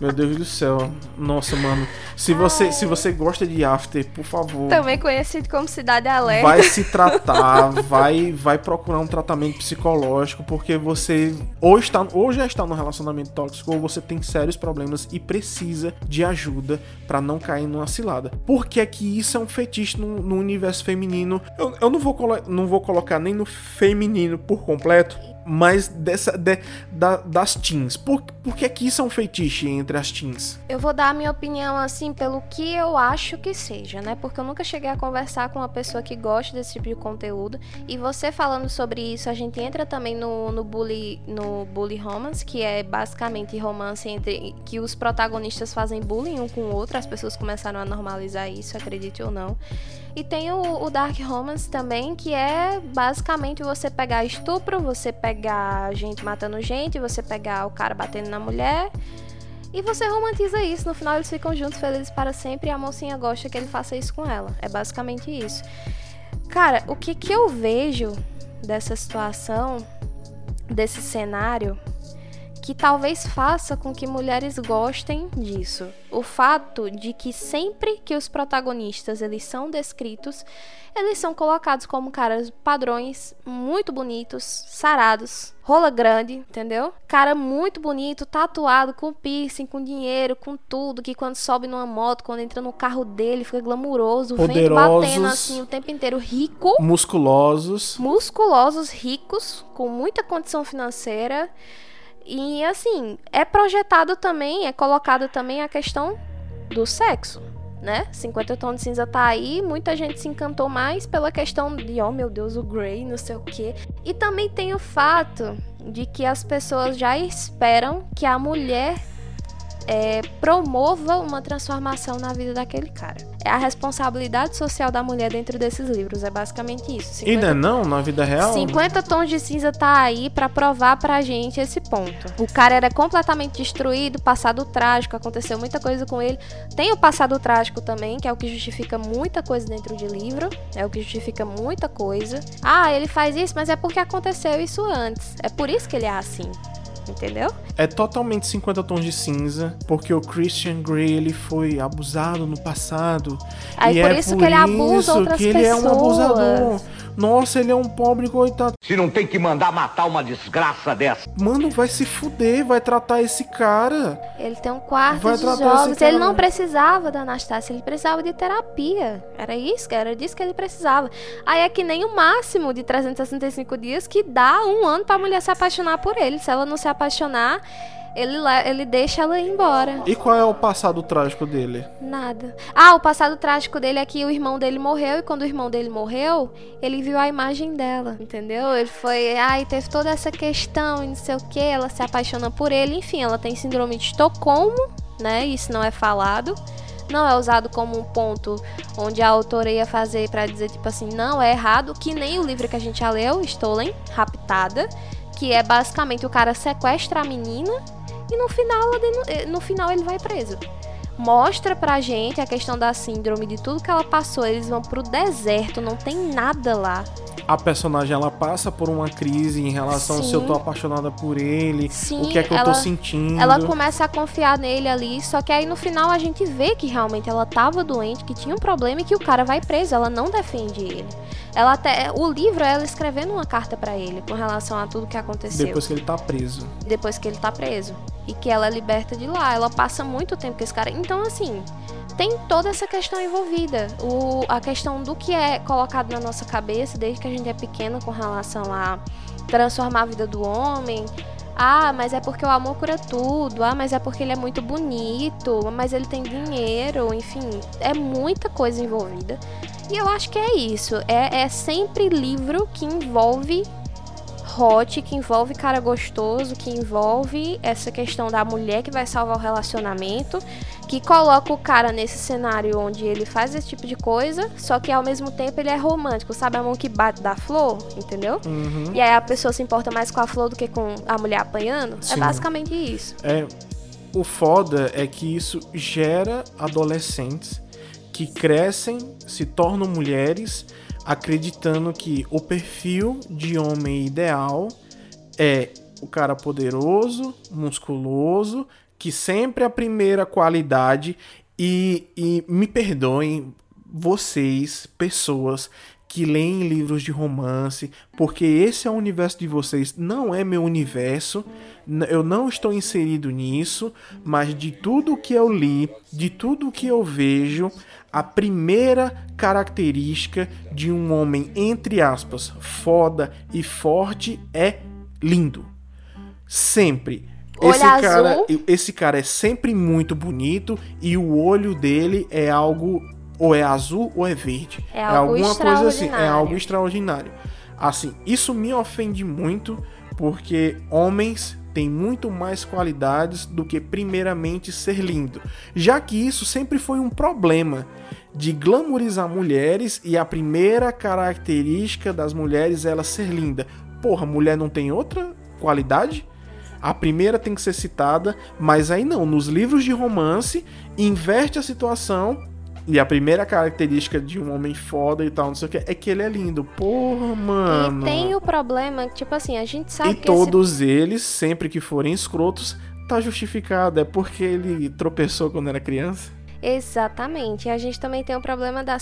Meu Deus do céu. Nossa, mano. Se você, se você gosta de After, por favor, Também conhecido como Cidade Alerta. vai se tratar, vai, vai procurar um tratamento psicológico, porque você ou está ou já está num relacionamento tóxico ou você tem sérios problemas e precisa de ajuda pra não cair numa cilada. Por que é que isso é um fetiche no, no universo feminino? Eu, eu não, vou não vou colocar nem no feminino por completo, mas dessa de- da- das teens. Por, por que que isso é fetiche entre as teens? Eu vou dar a minha opinião assim pelo que eu acho que seja, né? Porque eu nunca cheguei a conversar com uma pessoa que gosta desse tipo de conteúdo. E você falando sobre isso, a gente entra também no, no bully no bully romance, que é basicamente romance entre que os protagonistas fazem bullying um com o outro. As pessoas começaram a normalizar isso, acredite ou não. E tem o, o Dark Romance também, que é basicamente você pegar estupro, você pegar gente matando gente, você pegar o cara batendo na mulher. E você romantiza isso. No final eles ficam juntos, felizes para sempre, e a mocinha gosta que ele faça isso com ela. É basicamente isso. Cara, o que, que eu vejo dessa situação, desse cenário, que talvez faça com que mulheres gostem disso. O fato de que sempre que os protagonistas eles são descritos, eles são colocados como caras padrões muito bonitos, sarados, rola grande, entendeu? Cara muito bonito, tatuado, com piercing, com dinheiro, com tudo, que quando sobe numa moto, quando entra no carro dele, fica glamuroso, o vento Poderosos. batendo assim o tempo inteiro, rico Musculosos. musculosos, ricos, com muita condição financeira. E assim, é projetado também, é colocado também a questão do sexo, né? 50 tons de cinza tá aí, muita gente se encantou mais pela questão de, oh meu Deus, o Grey, não sei o quê. E também tem o fato de que as pessoas já esperam que a mulher é, promova uma transformação na vida daquele cara. É a responsabilidade social da mulher dentro desses livros. É basicamente isso. 50... E não é não, na vida real? 50 tons de cinza tá aí para provar pra gente esse ponto. O cara era completamente destruído, passado trágico, aconteceu muita coisa com ele. Tem o passado trágico também, que é o que justifica muita coisa dentro de livro, é o que justifica muita coisa. Ah, ele faz isso, mas é porque aconteceu isso antes. É por isso que ele é assim entendeu? É totalmente 50 tons de cinza, porque o Christian Grey ele foi abusado no passado. Aí e por é isso por que ele abusa outras que ele é um pessoas. abusador. Nossa, ele é um pobre coitado. Se não tem que mandar matar uma desgraça dessa. Mano, vai se fuder, vai tratar esse cara. Ele tem um quarto Vai de jogos. Ele não precisava da Anastácia, ele precisava de terapia. Era isso, era disso que ele precisava. Aí é que nem o máximo de 365 dias que dá um ano pra mulher se apaixonar por ele. Se ela não se apaixonar, ele, le- ele deixa ela ir embora. E qual é o passado trágico dele? Nada. Ah, o passado trágico dele é que o irmão dele morreu e quando o irmão dele morreu, ele viu a imagem dela, entendeu? Ele foi, ai, teve toda essa questão e não sei o que, ela se apaixona por ele, enfim, ela tem síndrome de Estocolmo, né? Isso não é falado. Não é usado como um ponto onde a autora ia fazer pra dizer, tipo assim, não, é errado, que nem o livro que a gente já leu, Stolen, Raptada, que é basicamente o cara sequestra a menina e no final, eh, no final ele vai preso mostra pra gente a questão da síndrome, de tudo que ela passou. Eles vão pro deserto, não tem nada lá. A personagem ela passa por uma crise em relação se eu tô Sim. apaixonada por ele, Sim, o que é que eu ela- tô sentindo. Ela começa a confiar nele ali, só que aí no final a gente vê que realmente ela tava doente, que tinha um problema e que o cara vai preso. Ela não defende ele. Ela até o livro é ela escrevendo uma carta pra ele com relação a tudo que aconteceu Depois que ele tá preso. depois que ele tá preso. E que ela é liberta de lá. Ela passa muito tempo com esse cara. Então, assim, tem toda essa questão envolvida. O, a questão do que é colocado na nossa cabeça desde que a gente é pequena com relação a transformar a vida do homem. Ah, mas é porque o amor cura tudo. Ah, mas é porque ele é muito bonito. Mas ele tem dinheiro. Enfim, é muita coisa envolvida. E eu acho que é isso. É, é sempre livro que envolve hot, que envolve cara gostoso, que envolve essa questão da mulher que vai salvar o relacionamento, que coloca o cara nesse cenário onde ele faz esse tipo de coisa, só que ao mesmo tempo ele é romântico, sabe a mão que bate da flor, entendeu? Uhum. E aí a pessoa se importa mais com a flor do que com a mulher apanhando. É Sim. basicamente isso. É, o foda é que isso gera adolescentes que crescem, se tornam mulheres, acreditando que o perfil de homem ideal é o cara poderoso, musculoso, que sempre a primeira qualidade. E, e me perdoem vocês, pessoas que leem livros de romance, porque esse é o universo de vocês, não é meu universo, eu não estou inserido nisso, mas de tudo que eu li, de tudo que eu vejo, a primeira característica de um homem, entre aspas, foda e forte é lindo. Sempre. Olho Esse cara, azul. esse cara é sempre muito bonito e o olho dele é algo ou é azul ou é verde. É algo alguma coisa assim, é algo extraordinário. Assim, isso me ofende muito porque homens têm muito mais qualidades do que primeiramente ser lindo. Já que isso sempre foi um problema de glamourizar mulheres e a primeira característica das mulheres é ela ser linda. Porra, mulher não tem outra qualidade? A primeira tem que ser citada, mas aí não. Nos livros de romance, inverte a situação. E a primeira característica de um homem foda e tal, não sei o que, é que ele é lindo. Porra, mano. E tem o problema, tipo assim, a gente sabe E que esse todos eles, sempre que forem escrotos, tá justificado. É porque ele tropeçou quando era criança. Exatamente. E a gente também tem o problema da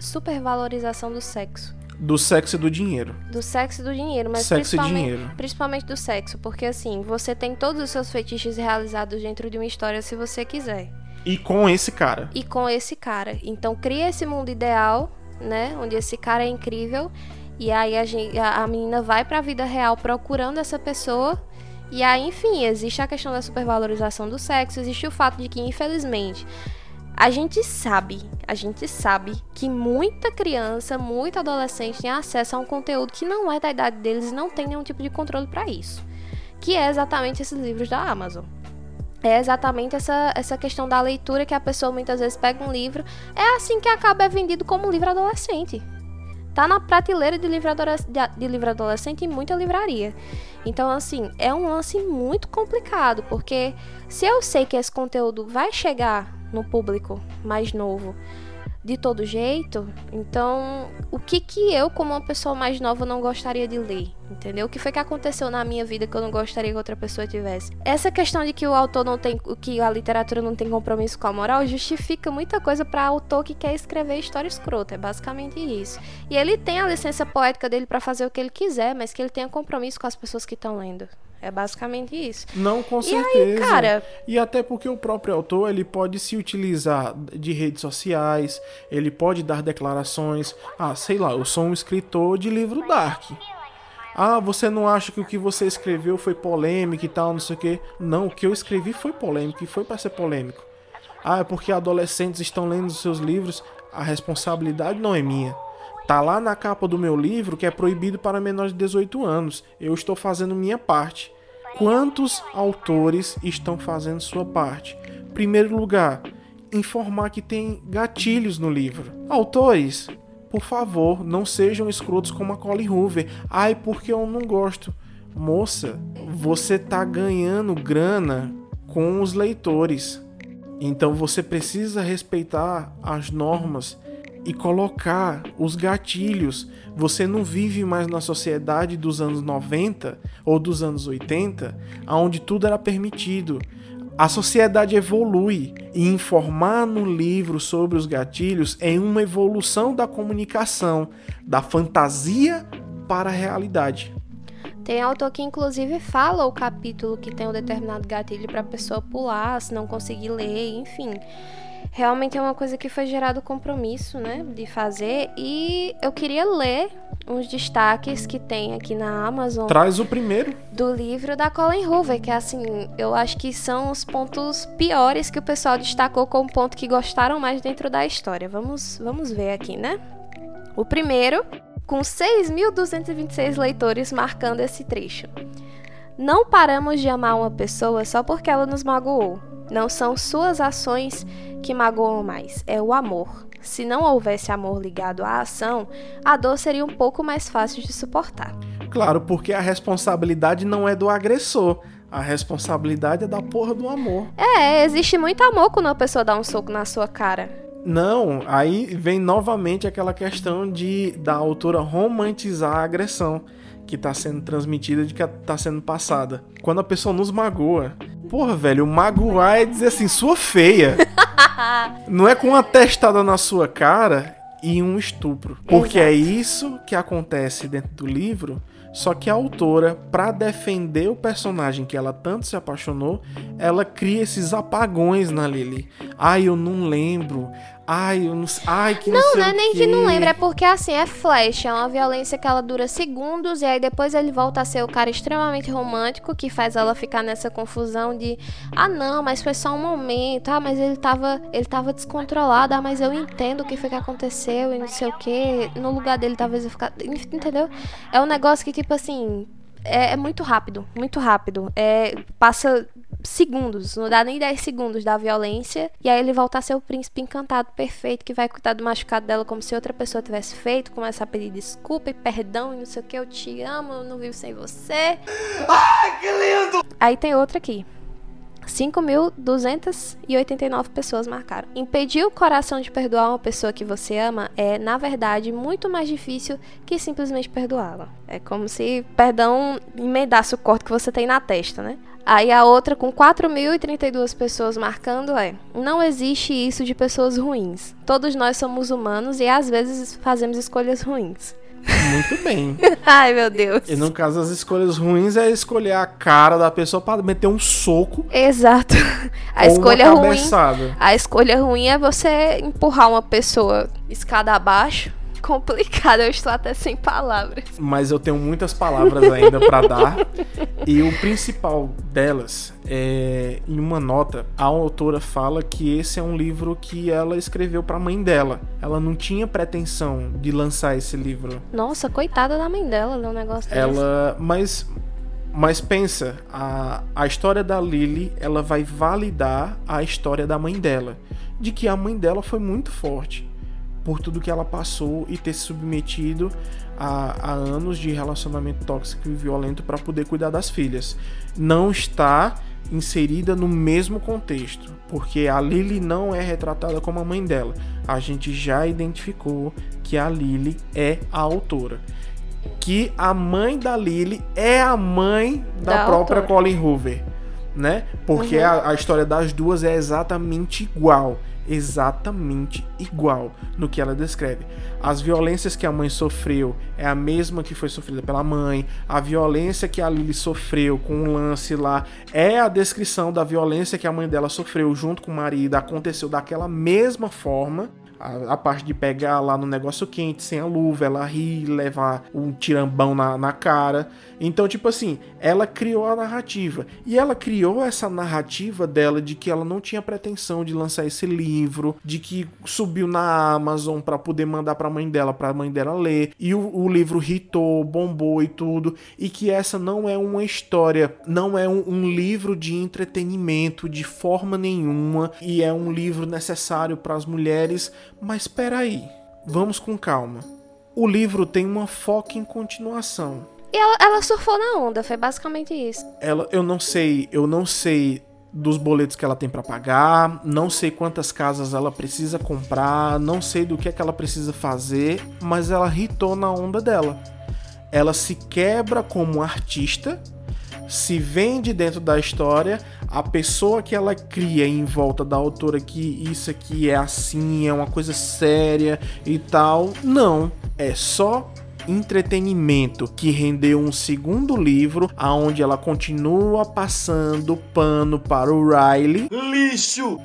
supervalorização do sexo. Do sexo e do dinheiro. Do sexo e do dinheiro, mas Sexo e principalmente, dinheiro. principalmente do sexo. Porque assim, você tem todos os seus fetiches realizados dentro de uma história se você quiser. E com esse cara. E com esse cara. Então cria esse mundo ideal, né? Onde esse cara é incrível. E aí a, gen- a- a menina vai pra vida real procurando essa pessoa. E aí, enfim, existe a questão da supervalorização do sexo, existe o fato de que, infelizmente, a gente sabe, a gente sabe que muita criança, muito adolescente tem acesso a um conteúdo que não é da idade deles e não tem nenhum tipo de controle pra isso. Que é exatamente esses livros da Amazon. É exatamente essa, essa questão da leitura que a pessoa muitas vezes pega um livro. É assim que acaba é vendido como livro adolescente. Tá na prateleira de livro, de livro adolescente em muita livraria. Então, assim, é um lance muito complicado, porque se eu sei que esse conteúdo vai chegar no público mais novo de todo jeito, então o que que eu, como uma pessoa mais nova, não gostaria de ler? Entendeu? O que foi que aconteceu na minha vida que eu não gostaria que outra pessoa tivesse? Essa questão de que o autor não tem, que a literatura não tem compromisso com a moral, justifica muita coisa para autor que quer escrever história escrota. É basicamente isso. E ele tem a licença poética dele para fazer o que ele quiser, mas que ele tenha compromisso com as pessoas que estão lendo. É basicamente isso. Não, com e certeza. Aí, cara... E até porque o próprio autor ele pode se utilizar de redes sociais, ele pode dar declarações. Ah, sei lá, eu sou um escritor de livro dark. Ah, você não acha que o que você escreveu foi polêmico e tal, não sei o quê? Não, o que eu escrevi foi polêmico e foi para ser polêmico. Ah, é porque adolescentes estão lendo os seus livros, a responsabilidade não é minha. Tá lá na capa do meu livro que é proibido para menores de 18 anos. Eu estou fazendo minha parte. Quantos autores estão fazendo sua parte? Primeiro lugar, informar que tem gatilhos no livro. Autores, por favor, não sejam escrotos como a Colin Hoover. Ai, porque eu não gosto. Moça, você tá ganhando grana com os leitores. Então você precisa respeitar as normas e colocar os gatilhos. Você não vive mais na sociedade dos anos 90 ou dos anos 80, onde tudo era permitido. A sociedade evolui e informar no livro sobre os gatilhos é uma evolução da comunicação, da fantasia para a realidade. Tem autor que inclusive fala o capítulo que tem um determinado gatilho para a pessoa pular, se não conseguir ler, enfim realmente é uma coisa que foi gerado compromisso, né, de fazer. E eu queria ler uns destaques que tem aqui na Amazon. Traz o primeiro. Do livro da Colin Hoover, que é assim, eu acho que são os pontos piores que o pessoal destacou como ponto que gostaram mais dentro da história. Vamos, vamos ver aqui, né? O primeiro, com 6.226 leitores marcando esse trecho. Não paramos de amar uma pessoa só porque ela nos magoou. Não são suas ações que magoam mais, é o amor. Se não houvesse amor ligado à ação, a dor seria um pouco mais fácil de suportar. Claro, porque a responsabilidade não é do agressor. A responsabilidade é da porra do amor. É, existe muito amor quando a pessoa dá um soco na sua cara. Não, aí vem novamente aquela questão de da autora romantizar a agressão que está sendo transmitida, de que está sendo passada. Quando a pessoa nos magoa, porra, velho, magoar é dizer assim, sua feia. Não é com uma testada na sua cara e um estupro. Porque é Exato. é isso que acontece dentro do livro. Só que a autora, para defender o personagem que ela tanto se apaixonou, ela cria esses apagões na Lily. Ai, eu não lembro. Ai, eu não Ai, que não Não, não é nem que não lembra, é porque assim, é flash, é uma violência que ela dura segundos e aí depois ele volta a ser o cara extremamente romântico que faz ela ficar nessa confusão de ah, não, mas foi só um momento. Ah, mas ele tava, ele tava descontrolado. Ah, mas eu entendo o que foi que aconteceu e não sei o que. No lugar dele talvez eu ficar, entendeu? É um negócio que tipo assim, é, é muito rápido, muito rápido. É, passa segundos, não dá nem 10 segundos da violência, e aí ele volta a ser o príncipe encantado perfeito que vai cuidar do machucado dela como se outra pessoa tivesse feito, começa a pedir desculpa e perdão e não sei o que, eu te amo, eu não vivo sem você. Ai, que lindo! Aí tem outra aqui. 5.289 pessoas marcaram. Impedir o coração de perdoar uma pessoa que você ama é, na verdade, muito mais difícil que simplesmente perdoá-la. É como se perdão emendasse o corte que você tem na testa, né? Aí a outra, com 4.032 pessoas marcando, é: Não existe isso de pessoas ruins. Todos nós somos humanos e às vezes fazemos escolhas ruins. Muito bem. Ai, meu Deus. E no caso, as escolhas ruins é escolher a cara da pessoa para meter um soco. Exato. A escolha ruim. A escolha ruim é você empurrar uma pessoa escada abaixo complicado, eu estou até sem palavras. Mas eu tenho muitas palavras ainda para dar. E o principal delas é em uma nota, a autora fala que esse é um livro que ela escreveu para a mãe dela. Ela não tinha pretensão de lançar esse livro. Nossa, coitada da mãe dela, ler um negócio Ela, desse. mas Mas pensa, a, a história da Lily, ela vai validar a história da mãe dela. De que a mãe dela foi muito forte por tudo que ela passou e ter se submetido a, a anos de relacionamento tóxico e violento para poder cuidar das filhas. Não está inserida no mesmo contexto, porque a Lily não é retratada como a mãe dela. A gente já identificou que a Lily é a autora. Que a mãe da Lily é a mãe da, Da própria autora. Colin Hoover, né? Porque Uhum. a, a história das duas é exatamente igual. Exatamente igual no que ela descreve. As violências que a mãe sofreu é a mesma que foi sofrida pela mãe. A violência que a Lily sofreu com o lance lá é a descrição da violência que a mãe dela sofreu junto com o marido. Aconteceu daquela mesma forma. A, a parte de pegar lá no negócio quente, sem a luva, ela rir, levar um tirambão na, na cara. Então, tipo assim, ela criou a narrativa. E ela criou essa narrativa dela de que ela não tinha pretensão de lançar esse livro, de que subiu na Amazon pra poder mandar pra mãe dela, pra mãe dela ler. E o, o livro hitou, bombou e tudo. E que essa não é uma história, não é um, um livro de entretenimento de forma nenhuma. E é um livro necessário para as mulheres. Mas peraí, vamos com calma. O livro tem uma foca em continuação. E ela, ela surfou na onda, foi basicamente isso. Ela, eu não sei, eu não sei dos boletos que ela tem pra pagar, não sei quantas casas ela precisa comprar, não sei do que é que ela precisa fazer, mas ela hitou na onda dela. Ela se quebra como artista, se vende dentro da história, a pessoa que ela cria em volta da autora que isso aqui é assim, é uma coisa séria e tal, não, é só entretenimento que rendeu um segundo livro aonde ela continua passando pano para o Riley. Lixo!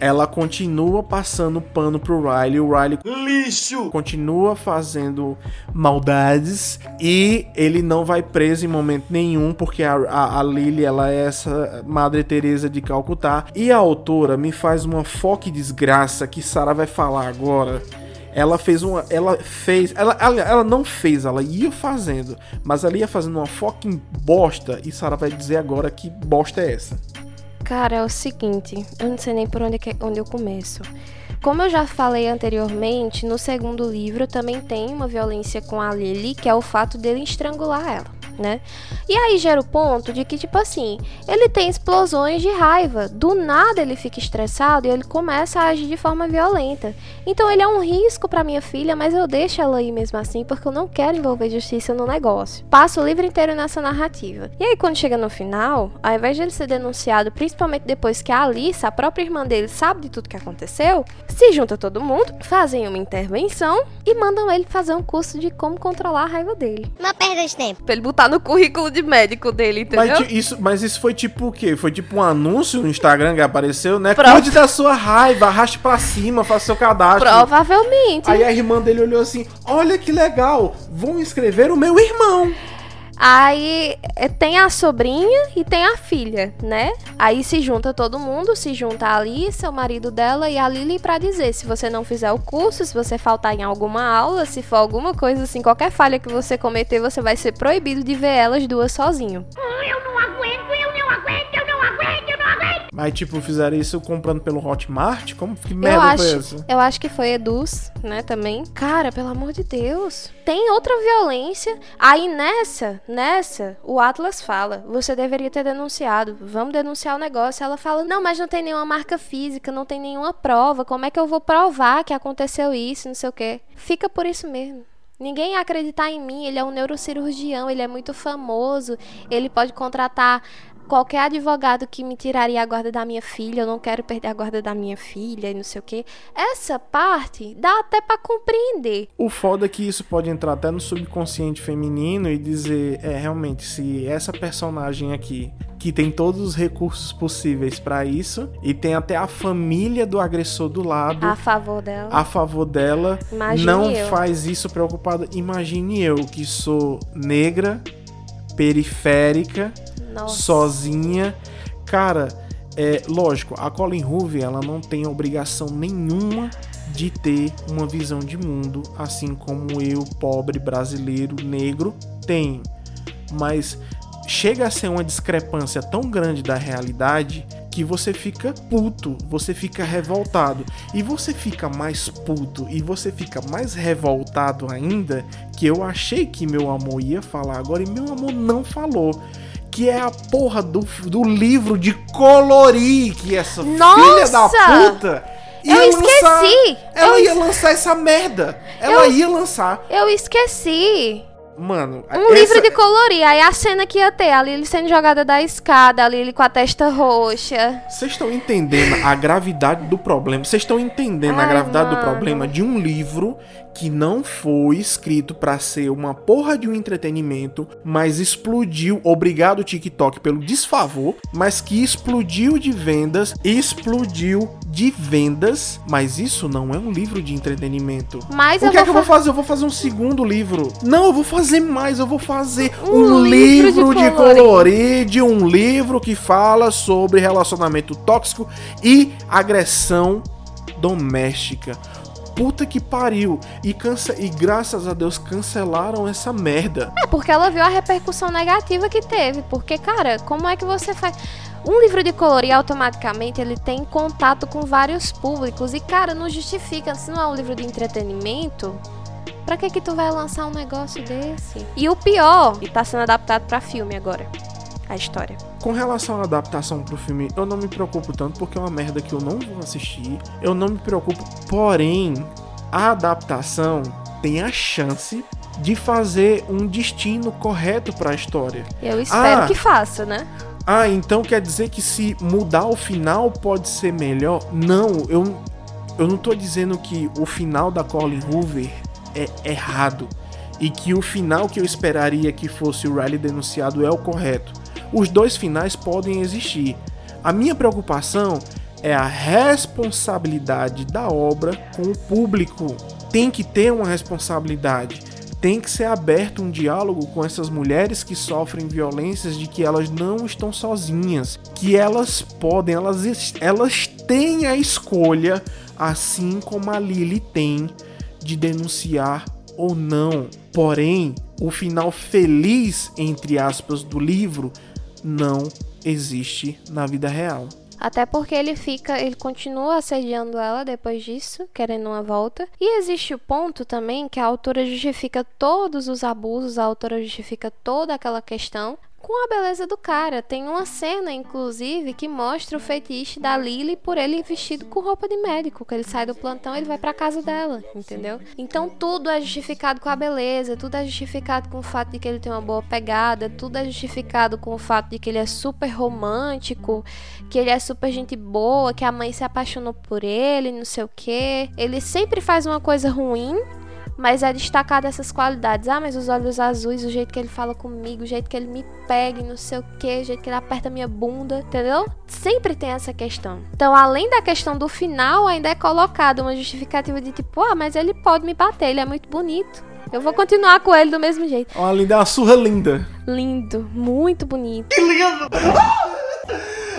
Ela continua passando pano pro Riley, o Riley Lixo! continua fazendo maldades e ele não vai preso em momento nenhum porque a, a, a Lily ela é essa Madre Teresa de Calcutá e a autora me faz uma foque desgraça que Sara vai falar agora. Ela fez uma. Ela fez. Ela, ela, ela não fez, ela ia fazendo. Mas ela ia fazendo uma fucking bosta. E Sara vai dizer agora que bosta é essa. Cara, é o seguinte, eu não sei nem por onde, que- onde eu começo. Como eu já falei anteriormente, no segundo livro também tem uma violência com a Lily, que é o fato dele estrangular ela, né? E aí gera o ponto de que, tipo assim, ele tem explosões de raiva. Do nada ele fica estressado e ele começa a agir de forma violenta. Então ele é um risco pra minha filha, mas eu deixo ela ir mesmo assim, porque eu não quero envolver justiça no negócio. Passo o livro inteiro nessa narrativa. E aí, quando chega no final, ao invés de ele ser denunciado, principalmente depois que a Alice, a própria irmã dele, sabe de tudo que aconteceu, se junta todo mundo, fazem uma intervenção e mandam ele fazer um curso de como controlar a raiva dele. Uma perda de tempo. Pra ele botar no currículo de médico dele, entendeu? Mas isso, mas isso foi tipo o quê? Foi tipo um anúncio no Instagram que apareceu, né? Prova- Cuide da sua raiva, arraste pra cima, faça seu cadastro. Provavelmente. Aí a irmã dele olhou assim: Olha que legal, vou inscrever o meu irmão. Aí eh, tem a sobrinha e tem a filha, né? Aí se junta todo mundo, se junta a Alice, o marido dela e a Lily pra dizer se você não fizer o curso, se você faltar em alguma aula, se for alguma coisa assim, qualquer falha que você cometer, você vai ser proibido de ver elas duas sozinho. Eu não aguento, Mas, tipo, fizeram isso comprando pelo Hotmart? Como que Eu merda foi acho, essa? eu acho que foi Eduz, né, também. Cara, pelo amor de Deus. Tem outra violência. Aí nessa, nessa, o Atlas fala: você deveria ter denunciado. Vamos denunciar o negócio. Ela fala: não, mas não tem nenhuma marca física, não tem nenhuma prova. Como é que eu vou provar que aconteceu isso, não sei o quê? Fica por isso mesmo. Ninguém ia acreditar em mim, ele é um neurocirurgião, ele é muito famoso, ele pode contratar qualquer advogado que me tiraria a guarda da minha filha, eu não quero perder a guarda da minha filha e não sei o quê. Essa parte dá até pra compreender. O foda é que isso pode entrar até no subconsciente feminino e dizer: é, realmente, se essa personagem aqui, que tem todos os recursos possíveis pra isso, e tem até a família do agressor do lado. A favor dela. a favor dela, Imagine não eu. faz isso preocupada. Imagine eu que sou negra, periférica, Nossa. sozinha. Cara, é lógico, a Colin Hoover ela não tem obrigação nenhuma de ter uma visão de mundo, assim como eu, pobre brasileiro negro, tenho. Mas chega a ser uma discrepância tão grande da realidade que você fica puto, você fica revoltado. E você fica mais puto e você fica mais revoltado ainda que eu achei que meu amor ia falar agora e meu amor não falou. Que é a porra do, do livro de colorir que essa Nossa! filha da puta Eu ia esqueci! lançar. Ela Eu ia es- lançar essa merda. Ela Eu- ia lançar. Eu esqueci. Mano, Um essa- livro de colorir. Aí a cena que ia ter, a Lily sendo jogada da escada, a Lily com a testa roxa. Vocês estão entendendo a gravidade do problema? Vocês estão entendendo a Ai, gravidade do mano. problema de um livro que não foi escrito pra ser uma porra de um entretenimento, mas explodiu, obrigado TikTok pelo desfavor, mas que explodiu de vendas, explodiu de vendas, mas isso não é um livro de entretenimento. Mas o que é que eu vou fazer? Eu vou fazer um segundo livro. Não, eu vou fazer mais, eu vou fazer Um um, livro de livro de colorir. colorir de um livro que fala sobre relacionamento tóxico e agressão doméstica. Puta que pariu. E, cance... e graças a Deus cancelaram essa merda. É porque ela viu a repercussão negativa que teve. Porque, cara, como é que você faz. Um livro de colorir automaticamente ele tem contato com vários públicos. E, cara, não justifica. Se não é um livro de entretenimento, pra que que tu vai lançar um negócio desse? E o pior, e tá sendo adaptado pra filme agora. A história. Com relação à adaptação pro filme, eu não me preocupo tanto porque é uma merda que eu não vou assistir. Eu não me preocupo, porém, a adaptação tem a chance de fazer um destino correto pra história. Eu espero Ah. que faça, né? Ah, então quer dizer que se mudar o final pode ser melhor? Não, eu, eu não tô dizendo que o final da Colin Hoover é errado e que o final que eu esperaria que fosse o Riley denunciado é o correto. Os dois finais podem existir. A minha preocupação é a responsabilidade da obra com o público. Tem que ter uma responsabilidade. Tem que ser aberto um diálogo com essas mulheres que sofrem violências de que elas não estão sozinhas, que elas podem, elas, elas têm a escolha, assim como a Lily tem, de denunciar ou não. Porém, o final feliz, entre aspas, do livro não existe na vida real. Até porque ele fica, ele continua assediando ela depois disso, querendo uma volta. E existe o ponto também que a autora justifica todos os abusos, a autora justifica toda aquela questão com a beleza do cara. Tem uma cena, inclusive, que mostra o fetiche da Lily por ele vestido com roupa de médico. Que ele sai do plantão, ele vai pra casa dela, entendeu? Então tudo é justificado com a beleza, tudo é justificado com o fato de que ele tem uma boa pegada, tudo é justificado com o fato de que ele é super romântico, que ele é super gente boa, que a mãe se apaixonou por ele, não sei o que. Ele sempre faz uma coisa ruim, mas é destacado essas qualidades. Ah, mas os olhos azuis, o jeito que ele fala comigo, o jeito que ele me pega, e não sei o que, o jeito que ele aperta minha bunda, entendeu? Sempre tem essa questão. Então, além da questão do final, ainda é colocado uma justificativa de tipo, ah, mas ele pode me bater, ele é muito bonito. Eu vou continuar com ele do mesmo jeito. Olha, linda, é uma surra linda. Lindo, muito bonito. Que lindo!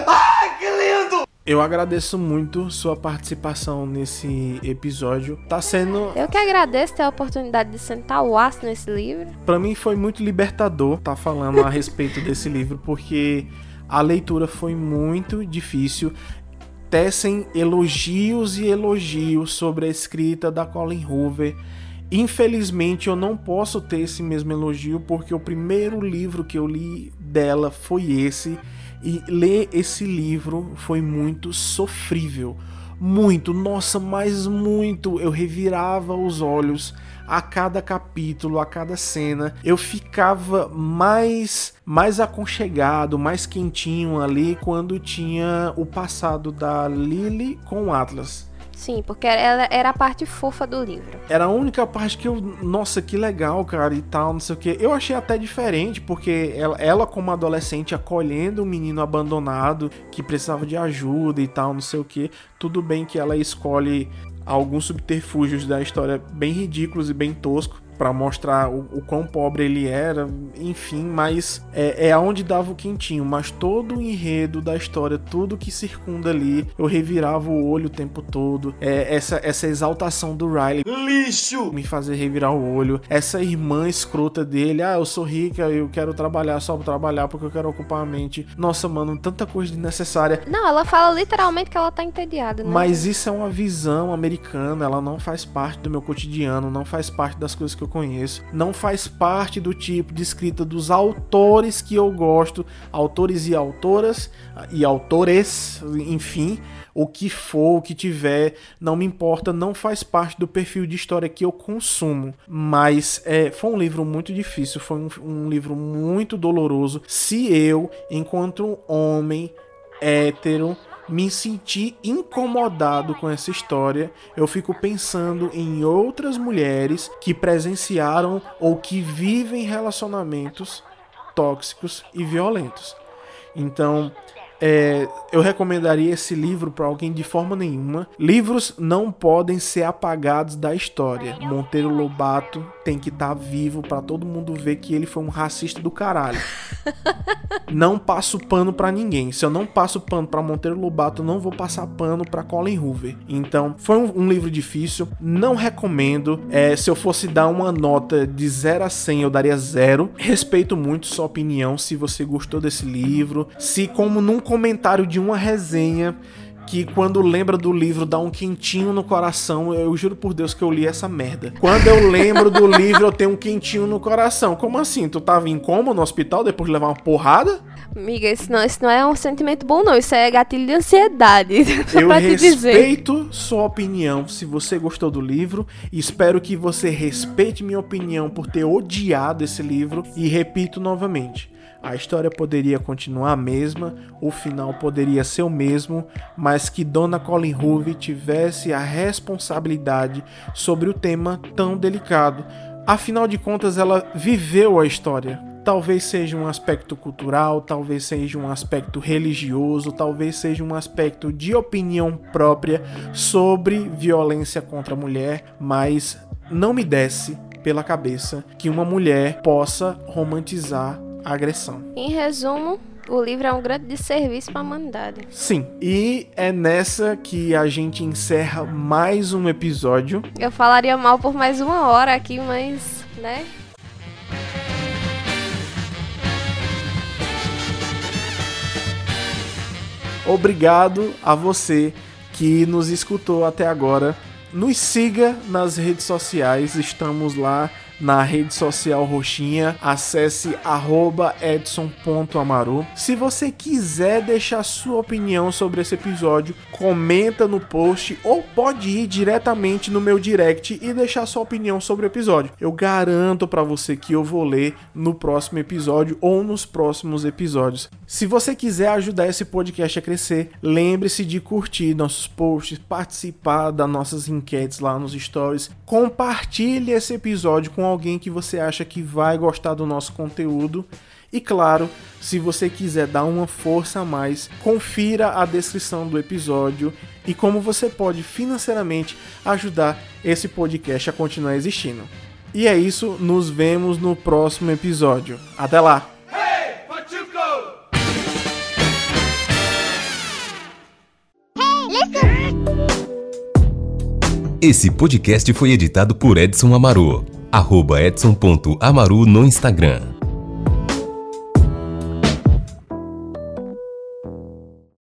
Ai, que lindo! Eu agradeço muito sua participação nesse episódio. Tá sendo, Eu que agradeço ter a oportunidade de sentar o aço nesse livro. Pra mim foi muito libertador tá falando a respeito desse livro, porque a leitura foi muito difícil. Tecem elogios e elogios sobre a escrita da Colin Hoover. Infelizmente eu não posso ter esse mesmo elogio porque o primeiro livro que eu li dela foi esse e ler esse livro foi muito sofrível. Muito, nossa, mas muito. Eu revirava os olhos a cada capítulo, a cada cena. Eu ficava mais mais aconchegado, mais quentinho ali quando tinha o passado da Lily com o Atlas. Sim, porque ela era a parte fofa do livro. Era a única parte que eu. Nossa, que legal, cara, e tal, não sei o que. Eu achei até diferente, porque ela, ela, como adolescente, acolhendo um menino abandonado que precisava de ajuda e tal, não sei o que. Tudo bem que ela escolhe alguns subterfúgios da história bem ridículos e bem toscos. Para mostrar o, o, quão pobre ele era, enfim, mas é, é aonde dava o quentinho. Mas todo o enredo da história, tudo que circunda ali, eu revirava o olho o tempo todo. É, essa, essa exaltação do Riley. Lixo! Me fazer revirar o olho. Essa irmã escrota dele. Ah, eu sou rica, eu quero trabalhar só pra trabalhar porque eu quero ocupar a mente. Nossa, mano, tanta coisa desnecessária. Não, ela fala literalmente que ela tá entediada, né? Mas isso é uma visão americana, ela não faz parte do meu cotidiano, não faz parte das coisas que eu conheço, não faz parte do tipo de escrita dos autores que eu gosto, autores e autoras e autores, enfim, o que for, o que tiver, não me importa, não faz parte do perfil de história que eu consumo. Mas é, foi um livro muito difícil, foi um, um livro muito doloroso. Se eu, enquanto homem hétero, me senti incomodado com essa história, eu fico pensando em outras mulheres que presenciaram ou que vivem relacionamentos tóxicos e violentos. Então, é, eu recomendaria esse livro para alguém de forma nenhuma. Livros não podem ser apagados da história. Monteiro Lobato tem que estar tá vivo para todo mundo ver que ele foi um racista do caralho. não passo pano para ninguém. Se eu não passo pano para Monteiro Lobato, não vou passar pano para Colin Hoover. Então, foi um, um livro difícil. Não recomendo. É, se eu fosse dar uma nota de 0 a 100, eu daria 0. Respeito muito sua opinião se você gostou desse livro. Se, como num comentário de uma resenha que quando lembra do livro dá um quentinho no coração. Eu juro por Deus que eu li essa merda. Quando eu lembro do livro, eu tenho um quentinho no coração. Como assim? Tu tava em coma no hospital depois de levar uma porrada? Amiga, isso não, isso não é um sentimento bom, não. Isso é gatilho de ansiedade. eu respeito sua opinião se você gostou do livro. Espero que você respeite minha opinião por ter odiado esse livro. E repito novamente a história poderia continuar a mesma, o final poderia ser o mesmo, mas que Dona Colin Hoover tivesse a responsabilidade sobre o tema tão delicado. Afinal de contas, ela viveu a história. Talvez seja um aspecto cultural, talvez seja um aspecto religioso, talvez seja um aspecto de opinião própria sobre violência contra a mulher, mas não me desce pela cabeça que uma mulher possa romantizar agressão. Em resumo, o livro é um grande desserviço para a humanidade. Sim, e é nessa que a gente encerra mais um episódio. Eu falaria mal por mais uma hora aqui, mas, né? Obrigado a você que nos escutou até agora. Nos siga nas redes sociais, estamos lá na rede social roxinha. Acesse edson.amaru. Se você quiser deixar sua opinião sobre esse episódio, comenta no post ou pode ir diretamente no meu direct e deixar sua opinião sobre o episódio. Eu garanto para você que eu vou ler no próximo episódio ou nos próximos episódios. Se você quiser ajudar esse podcast a crescer, lembre-se de curtir nossos posts, participar das nossas enquetes lá nos stories, compartilhe esse episódio com alguém que você acha que vai gostar do nosso conteúdo. E claro, se você quiser dar uma força a mais, confira a descrição do episódio e como você pode financeiramente ajudar esse podcast a continuar existindo. E é isso, nos vemos no próximo episódio. Até lá! Esse podcast foi editado por Edson Amaru arroba edson.amaru no Instagram.